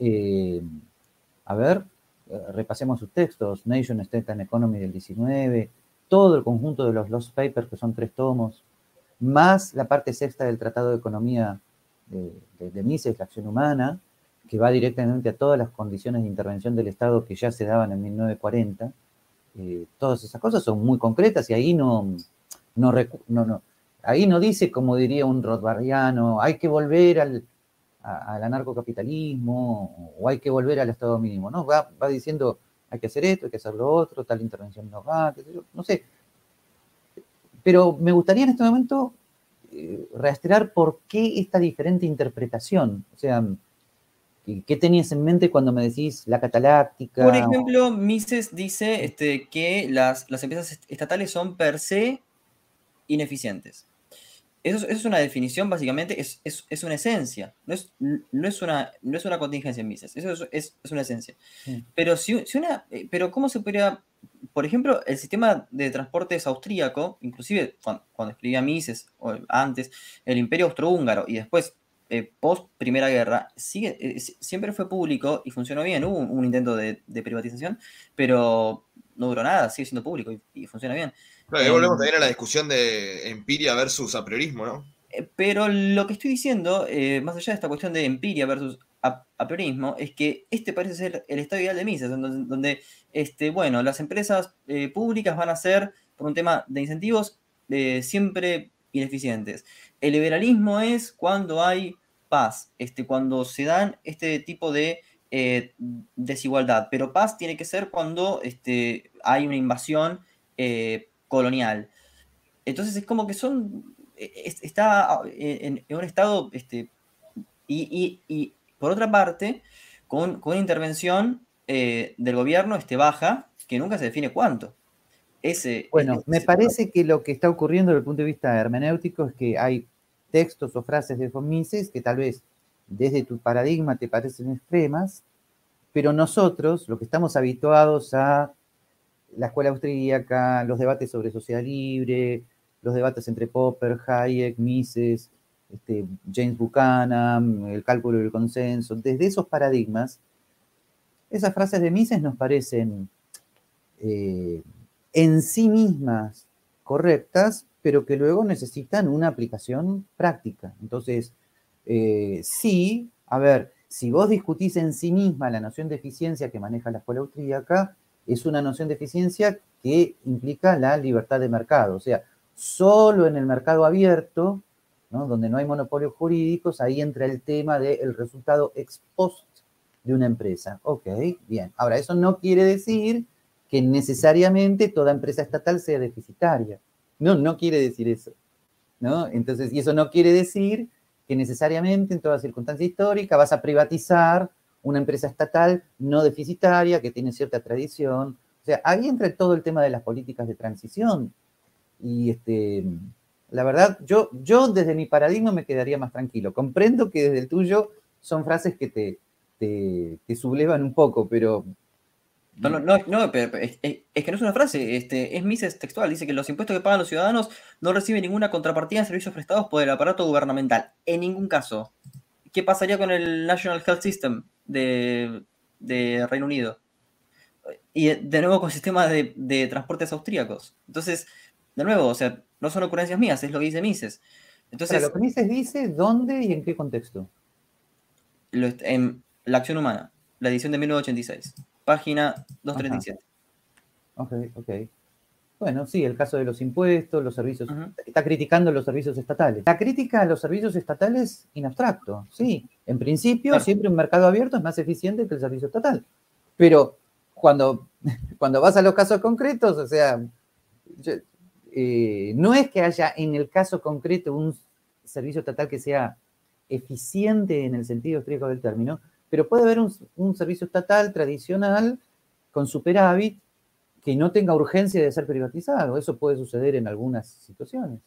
Speaker 2: eh, a ver, eh, repasemos sus textos, Nation State and Economy del 19, todo el conjunto de los Lost Papers, que son tres tomos, más la parte sexta del Tratado de Economía de, Mises, la acción humana, que va directamente a todas las condiciones de intervención del Estado que ya se daban en 1940. Eh, todas esas cosas son muy concretas y ahí no, no, no, ahí no dice, como diría un Rothbardiano, hay que volver al, al anarcocapitalismo o hay que volver al Estado mínimo, ¿no? Va, va diciendo, hay que hacer esto, hay que hacer lo otro, tal intervención no va, no sé. Pero me gustaría en este momento eh, rastrear por qué esta diferente interpretación. O sea, ¿qué tenías en mente cuando me decís la cataláctica?
Speaker 1: Por ejemplo, Mises dice este, que las, las empresas estatales son per se ineficientes. Eso, es una definición, básicamente, es, una esencia, no es, no, es una, no es una contingencia en Mises, eso es, una esencia. Pero, si, una, eh, pero ¿cómo se podría, por ejemplo, el sistema de transportes austríaco, inclusive cuando, escribía Mises, o antes, el imperio austrohúngaro, y después, eh, post Primera Guerra, sigue, eh, siempre fue público y funcionó bien, hubo un, intento de, privatización, pero no duró nada, sigue siendo público y funciona bien.
Speaker 3: Claro, volvemos también a la discusión de empiria versus apriorismo, ¿no?
Speaker 1: Eh, pero lo que estoy diciendo, eh, más allá de esta cuestión de empiria versus apriorismo, es que este parece ser el estado ideal de Mises, donde, este, bueno, las empresas eh, públicas van a ser, por un tema de incentivos, siempre ineficientes. El liberalismo es cuando hay paz, este, cuando se dan este tipo de desigualdad, pero paz tiene que ser cuando este, hay una invasión colonial. Entonces es como que son, e, está en, un estado, este, y, por otra parte, con, una intervención eh, del gobierno este, baja, que nunca se define cuánto. Ese,
Speaker 2: bueno, me parece que lo que está ocurriendo desde el punto de vista hermenéutico es que hay textos o frases de Fomises que tal vez desde tu paradigma te parecen extremas, pero nosotros, lo que estamos habituados a la escuela austríaca, los debates sobre sociedad libre, los debates entre Popper, Hayek, Mises, este, James Buchanan, el cálculo del consenso, desde esos paradigmas, esas frases de Mises nos parecen eh, en sí mismas correctas, pero que luego necesitan una aplicación práctica. Entonces, eh, sí, a ver, si vos discutís en sí misma la noción de eficiencia que maneja la escuela austríaca, es una noción de eficiencia que implica la libertad de mercado. O sea, solo en el mercado abierto, donde no hay monopolios jurídicos, ahí entra el tema del resultado ex post de una empresa. Ok, bien. Ahora, eso no quiere decir que necesariamente toda empresa estatal sea deficitaria. No, no quiere decir eso. ¿no? Entonces, y eso no quiere decir que necesariamente en toda circunstancia histórica vas a privatizar una empresa estatal no deficitaria que tiene cierta tradición. O sea, ahí entra todo el tema de las políticas de transición. Y este, la verdad, yo, yo desde mi paradigma me quedaría más tranquilo. Comprendo que desde el tuyo son frases que te, te, sublevan un poco, pero
Speaker 1: no, no, no, no pero es, que no es una frase, este, es Mises textual, dice que los impuestos que pagan los ciudadanos no reciben ninguna contrapartida en servicios prestados por el aparato gubernamental, en ningún caso. ¿Qué pasaría con el National Health System de, Reino Unido? Y de nuevo con sistemas de, de transportes austríacos. Entonces, de nuevo, o sea, no son ocurrencias mías, es lo que dice Mises.
Speaker 2: Entonces, lo que Mises dice, ¿dónde y en qué contexto?
Speaker 1: en La acción humana, la edición de 1986, página 237.
Speaker 2: Ok, ok. Bueno, sí, el caso de los impuestos, los servicios. Está criticando los servicios estatales. La crítica a los servicios estatales en abstracto, sí. En principio, siempre un mercado abierto es más eficiente que el servicio estatal. Pero cuando, <laughs> cuando vas a los casos concretos, o sea, eh, no es que haya en el caso concreto un servicio estatal que sea eficiente en el sentido estricto del término, pero puede haber un, servicio estatal tradicional con superávit que no tenga urgencia de ser privatizado. Eso puede suceder en algunas situaciones.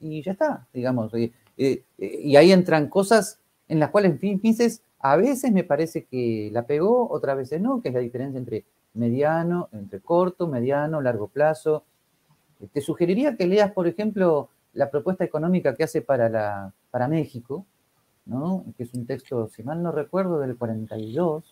Speaker 2: Y ya está, digamos. y ahí entran cosas en las cuales, fin, a veces me parece que la pegó, otras veces no, que es la diferencia entre mediano, entre corto, mediano, largo plazo, te sugeriría que leas, por ejemplo, la propuesta económica que hace para, la, para México, ¿no? que es un texto, si mal no recuerdo, del 42,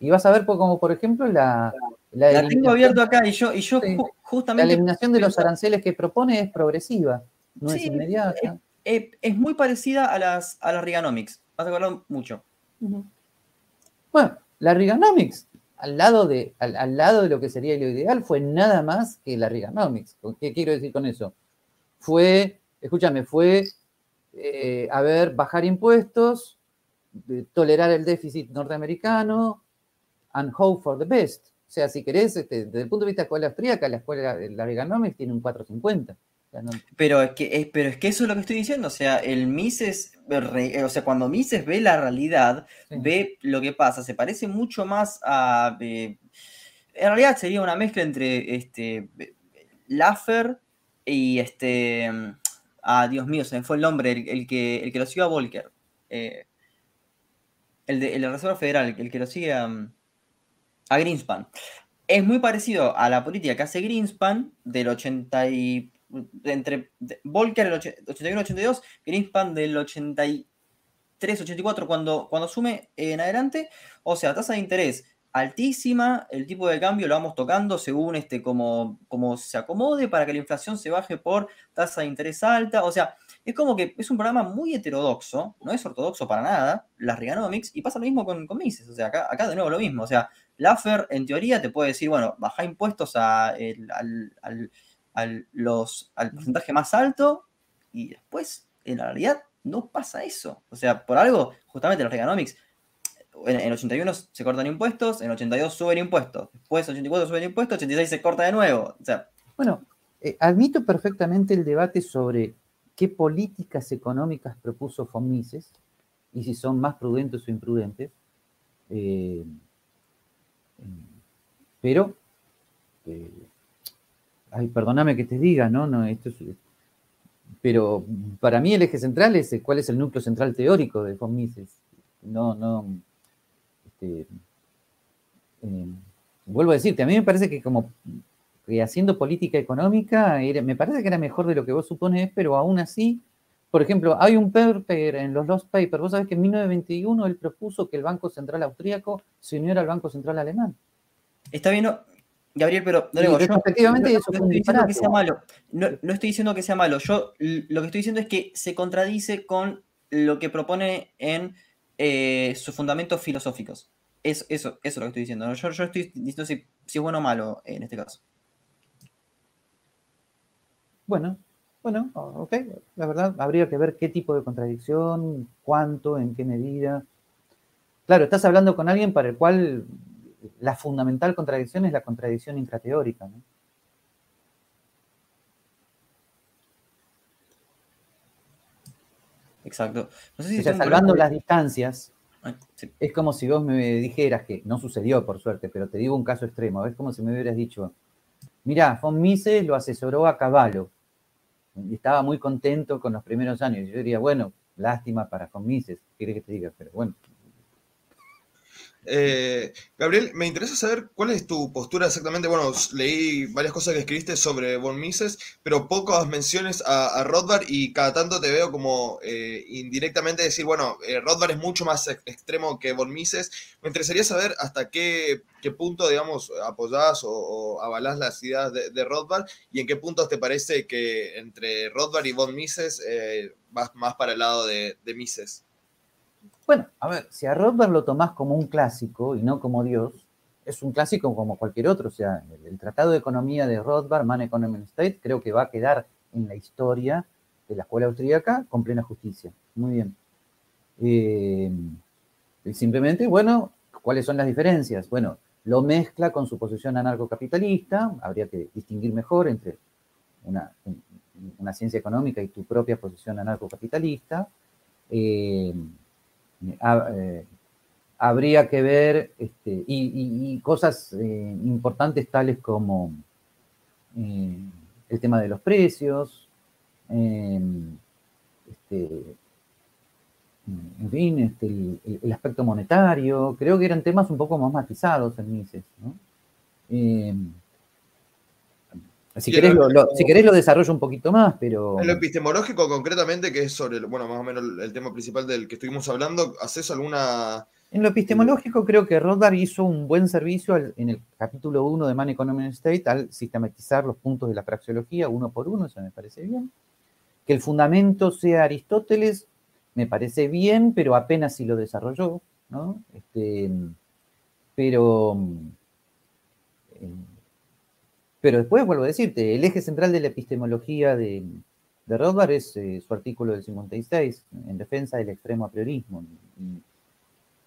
Speaker 2: y vas a ver como, por ejemplo, la...
Speaker 1: La, tengo abierto acá y yo, y yo justamente...
Speaker 2: La eliminación de los aranceles que propone es progresiva, no es inmediata.
Speaker 1: Es, muy parecida a las, a las Reaganomics, vas a verlo mucho.
Speaker 2: Bueno, la Reaganomics al lado, de, al, lado de lo que sería lo ideal fue nada más que la Reaganomics. ¿Qué quiero decir con eso? Fue, escúchame, fue, eh, a ver, bajar impuestos, tolerar el déficit norteamericano, and hope for the best. O sea, si querés, este, desde el punto de vista de la escuela austríaca, la escuela, la Reaganomics tiene un 450.
Speaker 1: Pero, es que, pero es que eso es lo que estoy diciendo. O sea, el Mises, o sea, cuando Mises ve la realidad, ve lo que pasa, se parece mucho más a. Eh, en realidad sería una mezcla entre este Laffer y este. Ah, Dios mío, se me fue el nombre, el, que, el que lo sigue a Volcker. Eh, el de la Reserva Federal, el que lo sigue a, a Greenspan. Es muy parecido a la política que hace Greenspan del 80 y entre Volcker el 81-82, Greenspan del 83-84 cuando, cuando asume en adelante. O sea, tasa de interés altísima, el tipo de cambio lo vamos tocando según este, como, como se acomode para que la inflación se baje por tasa de interés alta. O sea, es como que es un programa muy heterodoxo, no es ortodoxo para nada, las Reaganomics, y pasa lo mismo con, con Mises. O sea, acá, acá de nuevo lo mismo. O sea, Laffer en teoría te puede decir, bueno, baja impuestos al al, los, al porcentaje más alto y después, en la realidad, no pasa eso. O sea, por algo, justamente los Reaganomics, en, el 81 se cortan impuestos, en el 82 suben impuestos, después en 84 suben impuestos, en 86 se corta de nuevo. O sea,
Speaker 2: bueno, eh, admito perfectamente el debate sobre qué políticas económicas propuso Fomises y si son más prudentes o imprudentes. Eh, eh, pero ay, perdóname que te diga, ¿no? no esto pero para mí el eje central es cuál es el núcleo central teórico de von Mises. No, no. Este, eh, vuelvo a decirte, a mí me parece que como que haciendo política económica, me parece que era mejor de lo que vos supones, pero aún así, por ejemplo, hay un paper en los Lost Papers, vos sabés que en 1921 él propuso que el Banco Central Austríaco se uniera al Banco Central Alemán.
Speaker 1: Está bien, Gabriel, pero no, digo, yo, efectivamente no, estoy diciendo que sea malo. No, estoy diciendo que sea malo. Yo lo que estoy diciendo es que se contradice con lo que propone en eh, sus fundamentos filosóficos. Eso, eso, es lo que estoy diciendo. Yo, estoy diciendo si, es bueno o malo en este caso.
Speaker 2: Bueno, bueno, ok. La verdad, habría que ver qué tipo de contradicción, cuánto, en qué medida. claro, estás hablando con alguien para el cual la fundamental contradicción es la contradicción intrateórica. ¿no?
Speaker 1: Exacto.
Speaker 2: No sé si salvando las distancias, es como si vos me dijeras que no sucedió por suerte, pero te digo un caso extremo. Es como si me hubieras dicho, mirá, Von Mises lo asesoró a Caballo y estaba muy contento con los primeros años. Yo diría, bueno, lástima para Von Mises, quiere que te diga, pero bueno,
Speaker 3: eh, Gabriel, me interesa saber cuál es tu postura exactamente. Bueno, leí varias cosas que escribiste sobre Von Mises, pero pocas menciones a, Rothbard y cada tanto te veo como eh, indirectamente decir, bueno, eh, Rothbard es mucho más extremo que Von Mises. Me interesaría saber hasta qué, punto, digamos, apoyás o, avalás las ideas de, Rothbard y en qué puntos te parece que entre Rothbard y Von Mises vas más para el lado de Mises.
Speaker 2: Bueno, a ver, si a Rothbard lo tomás como un clásico y no como Dios, es un clásico como cualquier otro. O sea, el, Tratado de Economía de Rothbard, Man Economy State, creo que va a quedar en la historia de la escuela austríaca con plena justicia. Muy bien. Eh, simplemente, bueno, ¿cuáles son las diferencias? Bueno, lo mezcla con su posición anarcocapitalista, habría que distinguir mejor entre una, una ciencia económica y tu propia posición anarcocapitalista. Eh, eh, habría que ver este, y, cosas eh, importantes tales como eh, el tema de los precios, em, este, en fin, este, el, aspecto monetario, creo que eran temas un poco más matizados en Mises. Em, si querés, lo, si querés, lo, desarrollo un poquito más, pero...
Speaker 3: En lo epistemológico concretamente, que es sobre, bueno, más o menos el tema principal del que estuvimos hablando, ¿haces alguna...
Speaker 2: En lo epistemológico creo que Rothbard hizo un buen servicio en el capítulo 1 de Man Economy and State al sistematizar los puntos de la praxeología uno por uno, eso me parece bien. Que el fundamento sea Aristóteles, me parece bien, pero apenas si lo desarrolló, ¿no? Este, pero... Eh, pero después, vuelvo a decirte, el eje central de la epistemología de, de Rothbard es eh, su artículo del 56, en defensa del extremo apriorismo.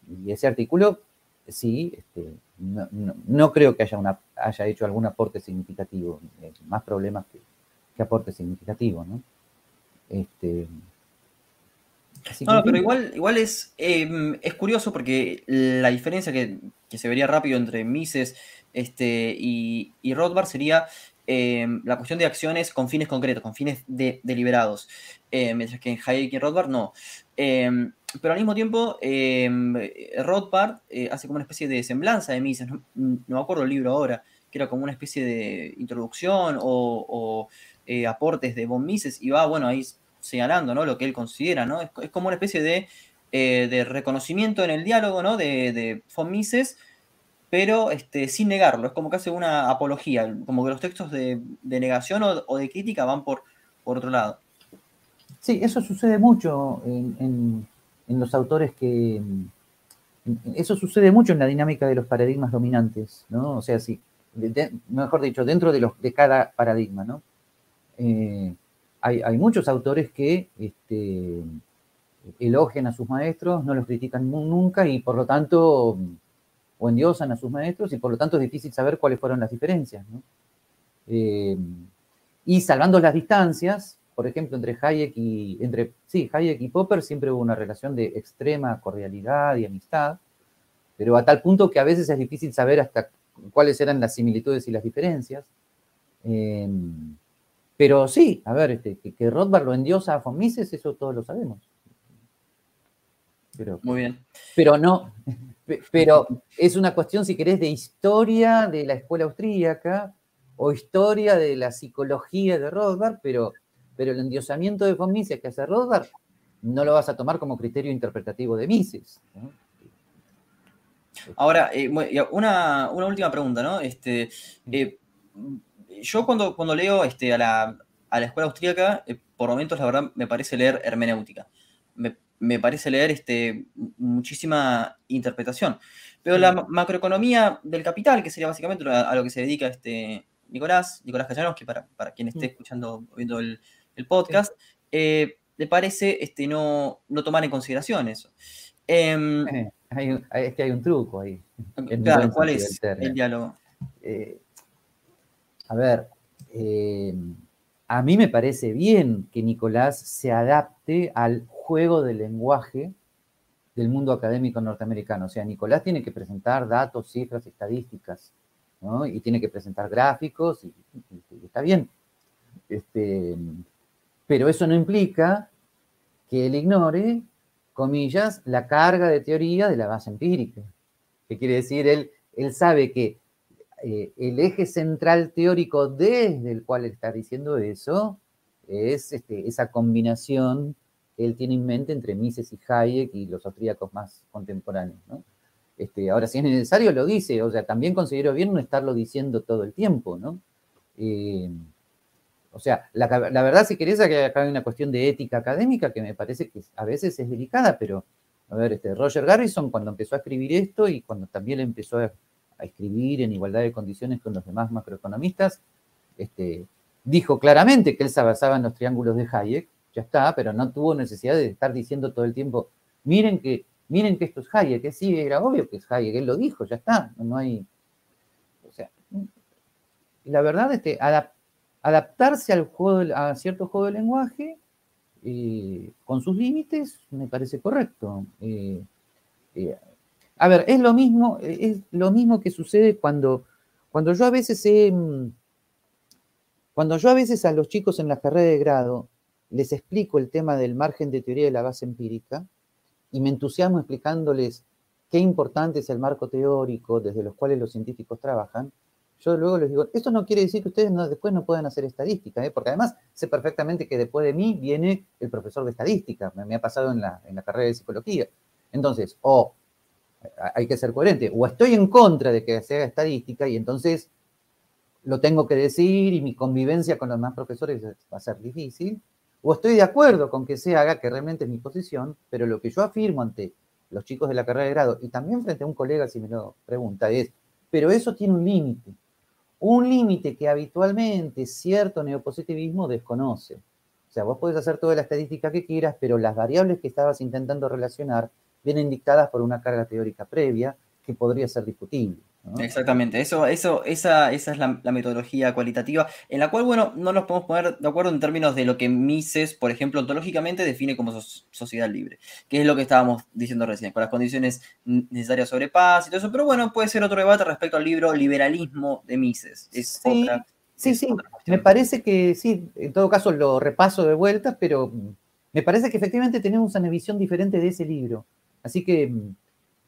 Speaker 2: Y, ese artículo, sí, este, no, creo que haya, una, haya hecho algún aporte significativo, eh, más problemas que, aporte significativo, ¿no? Este,
Speaker 1: no, pero igual, igual es, em, es curioso porque la diferencia que, que, se vería rápido entre Mises este, y, y Rothbard sería em, la cuestión de acciones con fines concretos, con fines deliberados, eh, mientras que en Hayek y Rothbard no. Em, pero al mismo tiempo, Rothbard eh, hace como una especie de semblanza de Mises, no, me acuerdo el libro ahora, que era como una especie de introducción o, eh, aportes de von Mises, y va, bueno, ahí señalando ¿no? lo que él considera, ¿no? Es, como una especie de, de, reconocimiento en el diálogo ¿no? de, de von Mises pero este, sin negarlo. Es como que hace una apología, como que los textos de, negación o, de crítica van por, por otro lado.
Speaker 2: Sí, eso sucede mucho en, los autores que... Eso sucede mucho en la dinámica de los paradigmas dominantes, ¿no? O sea, sí, mejor dicho, dentro de, los, de cada paradigma, ¿no? Eh, hay, muchos autores que este, elogian a sus maestros, no los critican nunca y por lo tanto o endiosan a sus maestros y por lo tanto es difícil saber cuáles fueron las diferencias. Eh, y salvando las distancias, por ejemplo, entre Hayek y entre sí, Hayek y Popper siempre hubo una relación de extrema cordialidad y amistad, pero a tal punto que a veces es difícil saber hasta cuáles eran las similitudes y las diferencias. Eh, pero sí, a ver, este, que, Rothbard lo endiosa a von Mises, eso todos lo sabemos.
Speaker 1: Pero, Muy bien.
Speaker 2: Pero no, pero es una cuestión, si querés, de historia de la escuela austríaca o historia de la psicología de Rothbard, pero, pero el endiosamiento de von Mises que hace Rothbard no lo vas a tomar como criterio interpretativo de Mises.
Speaker 1: Ahora, eh, una, última pregunta, ¿no? Este, eh, yo cuando, cuando leo este, a, la, escuela austríaca, eh, por momentos la verdad me parece leer hermenéutica. Me, me parece leer este, muchísima interpretación. Pero la macroeconomía del capital, que sería básicamente a, lo que se dedica este Nicolás, Nicolás que para, para quien esté escuchando o viendo el, podcast, eh, le parece este, no, no tomar en consideración eso. Em,
Speaker 2: es que hay un truco ahí.
Speaker 1: Claro, ¿cuál es el diálogo?
Speaker 2: Eh, a ver, eh, a mí me parece bien que Nicolás se adapte al juego del lenguaje del mundo académico norteamericano. O sea, Nicolás tiene que presentar datos, cifras, estadísticas, ¿no? Y tiene que presentar gráficos, y, está bien. Este, pero eso no implica que él ignore, comillas, la carga de teoría de la base empírica. ¿Qué quiere decir? Él, él sabe que eh, el eje central teórico desde el cual está diciendo eso es este, esa combinación él tiene en mente entre Mises y Hayek y los austríacos más contemporáneos. Este, ahora, si es necesario, lo dice, o sea, también considero bien no estarlo diciendo todo el tiempo, ¿no? Eh, o sea, la, verdad, si querés, que acá hay una cuestión de ética académica que me parece que a veces es delicada, pero, a ver, este, Roger Garrison, cuando empezó a escribir esto y cuando también empezó a, escribir en igualdad de condiciones con los demás macroeconomistas, este, dijo claramente que él se basaba en los triángulos de Hayek, ya está, pero no tuvo necesidad de estar diciendo todo el tiempo, miren que, miren que esto es Hayek, que sí, era obvio que es Hayek, él lo dijo, ya está, no hay... O sea, la verdad, este, adaptarse al juego, a cierto juego de lenguaje, eh, con sus límites, me parece correcto. Eh, eh, a ver, es lo mismo, es lo mismo que sucede cuando, cuando yo a veces mm, cuando yo a veces a los chicos en la carrera de grado les explico el tema del margen de teoría de la base empírica y me entusiasmo explicándoles qué importante es el marco teórico desde los cuales los científicos trabajan, yo luego les digo, esto no quiere decir que ustedes después no puedan hacer estadística, ¿eh? porque además sé perfectamente que después de mí viene el profesor de estadística, me, ha pasado en la, en la, carrera de psicología. Entonces, o hay que ser coherente, o estoy en contra de que se haga estadística y entonces lo tengo que decir y mi convivencia con los demás profesores va a ser difícil, o estoy de acuerdo con que se haga, que realmente es mi posición, pero lo que yo afirmo ante los chicos de la carrera de grado y también frente a un colega si me lo pregunta es, pero eso tiene un límite un límite que habitualmente cierto neopositivismo desconoce. O sea, vos podés hacer toda la estadística que quieras, pero las variables que estabas intentando relacionar vienen dictadas por una carga teórica previa que podría ser discutible.
Speaker 1: Exactamente, eso, eso, esa, esa es la, metodología cualitativa, en la cual, bueno, no nos podemos poner de acuerdo en términos de lo que Mises, por ejemplo, ontológicamente define como sociedad libre, que es lo que estábamos diciendo recién, con las condiciones necesarias sobre paz y todo eso, pero bueno, puede ser otro debate respecto al libro Liberalismo de Mises. Es
Speaker 2: sí, otra, sí, sí, me parece que sí, en todo caso lo repaso de vuelta, pero me parece que efectivamente tenemos una visión diferente de ese libro. Así que...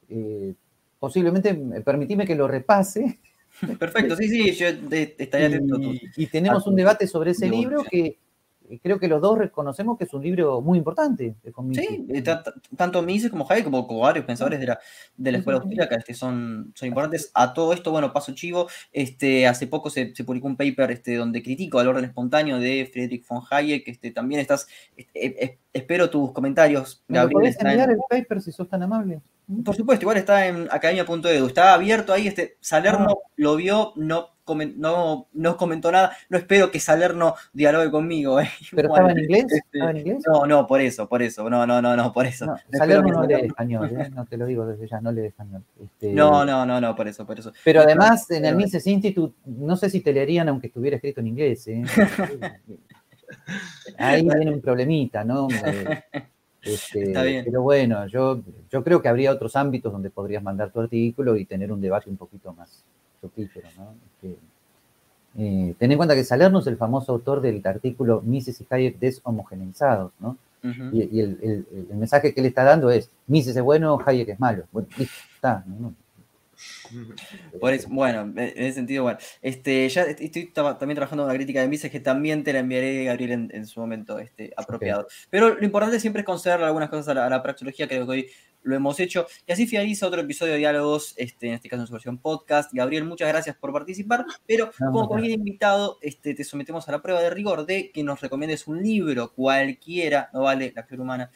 Speaker 2: Eh, posiblemente permitime que lo repase. <laughs>
Speaker 1: Perfecto, sí, sí, yo estaría atento.
Speaker 2: Y, tenemos un debate sobre ese libro que creo que los dos reconocemos que es un libro muy importante.
Speaker 1: Sí, tanto Mises como Hayek, como, varios pensadores de la, de la escuela austríaca este, son, son importantes. A todo esto, bueno, paso chivo, este, hace poco se, publicó un paper este, donde critico al orden espontáneo de Friedrich von Hayek. Este, también estás, este, espero tus comentarios.
Speaker 2: ¿Me Gabriel, enviar el paper si sos tan amable?
Speaker 1: Por supuesto, igual está en academia.edu. Está abierto ahí. Este, Salerno ah. lo vio, no, no, no comentó nada. No espero que Salerno dialogue conmigo.
Speaker 2: ¿eh? ¿Pero estaba, en inglés? Este, en inglés?
Speaker 1: No, no, por eso, por eso. No, no, no, no, por eso.
Speaker 2: Salerno no lee español, ¿eh? no te lo digo desde ya, no lee español.
Speaker 1: Este, no, no, no, no, por eso, por eso.
Speaker 2: Pero además, en el Mises Institute, no sé si te leerían aunque estuviera escrito en inglés. ¿eh? <laughs> Ahí viene un problemita, ¿no? Este, pero bueno, yo, yo creo que habría otros ámbitos donde podrías mandar tu artículo y tener un debate un poquito más fructífero. ¿no? Este, eh, ten en cuenta que Salerno es el famoso autor del artículo Mises y Hayek deshomogeneizados, ¿no? Y, el, mensaje que él está dando es, Mises es bueno, Hayek es malo. Bueno, está, ¿no?
Speaker 1: Por eso, bueno, en ese sentido, bueno, este, ya estoy también trabajando en una crítica de Mises que también te la enviaré, Gabriel, en, su momento este, apropiado. Pero lo importante siempre es conceder algunas cosas a la, praxeología, creo que hoy lo hemos hecho. Y así finaliza otro episodio de Diálogos, este, en este caso en su versión podcast. Gabriel, muchas gracias por participar, pero como cualquier invitado, este, te sometemos a la prueba de rigor de que nos recomiendes un libro, cualquiera, no vale la acción humana,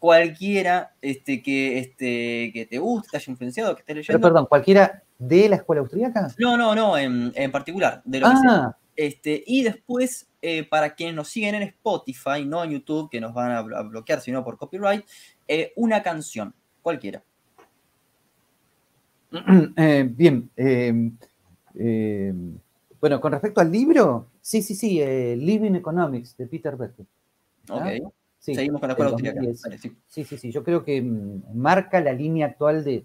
Speaker 1: cualquiera este, que, este, que te guste, te haya influenciado, que esté leyendo.
Speaker 2: Pero perdón, ¿cualquiera de la escuela austríaca?
Speaker 1: No, no, no, en, particular, de lo que. Ah. Este, y después, eh, para quienes nos siguen en Spotify, no en YouTube, que nos van a, bloquear, sino por copyright, eh, una canción, cualquiera. <clears throat>
Speaker 2: Eh, bien. Bueno, con respecto al libro, sí, sí, sí, Living Economics de Peter Becker.
Speaker 1: Ok. Seguimos con la escuela austríaca.
Speaker 2: sí. sí, sí, yo creo que mm, marca la línea actual de,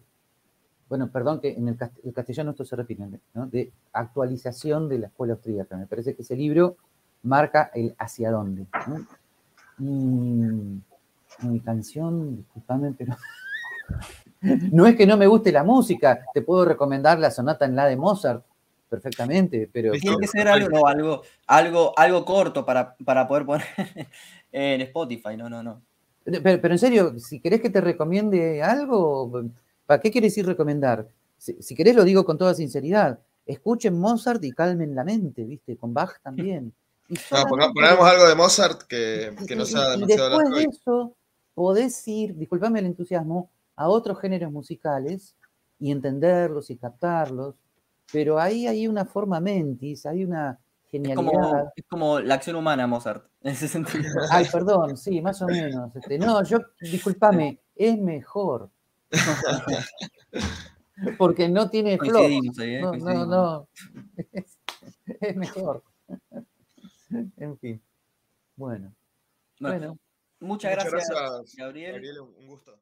Speaker 2: bueno, perdón que en el, castellano esto se repite, ¿no? de actualización de la escuela austríaca. Me parece que ese libro marca el hacia dónde. ¿no? mi canción, disculpame, pero <laughs> no es que no me guste la música, te puedo recomendar la sonata en la de Mozart perfectamente, pero...
Speaker 1: Tiene que ser algo, algo, algo, algo corto para, para poder poner <laughs> en Spotify, no, no, no.
Speaker 2: Pero, en serio, si querés que te recomiende algo, ¿para qué quieres ir recomendar? Si, querés lo digo con toda sinceridad, escuchen Mozart y calmen la mente, ¿viste? Con Bach <laughs> también.
Speaker 3: no, ponemos algo de Mozart que, no sea demasiado
Speaker 2: Después de eso, podés ir, disculpame el entusiasmo, a otros géneros musicales y entenderlos y captarlos, pero ahí hay una forma mentis, hay una genialidad.
Speaker 1: Es como, la acción humana, Mozart, en ese sentido. <laughs>
Speaker 2: Ay, perdón, sí, más o menos. Este, no, yo, discúlpame, es mejor. <laughs> Porque no tiene flor. ¿eh? no, no, no, es, mejor. En fin. Bueno.
Speaker 1: Bueno. Muchas, gracias, Gabriel. Gabriel, un gusto.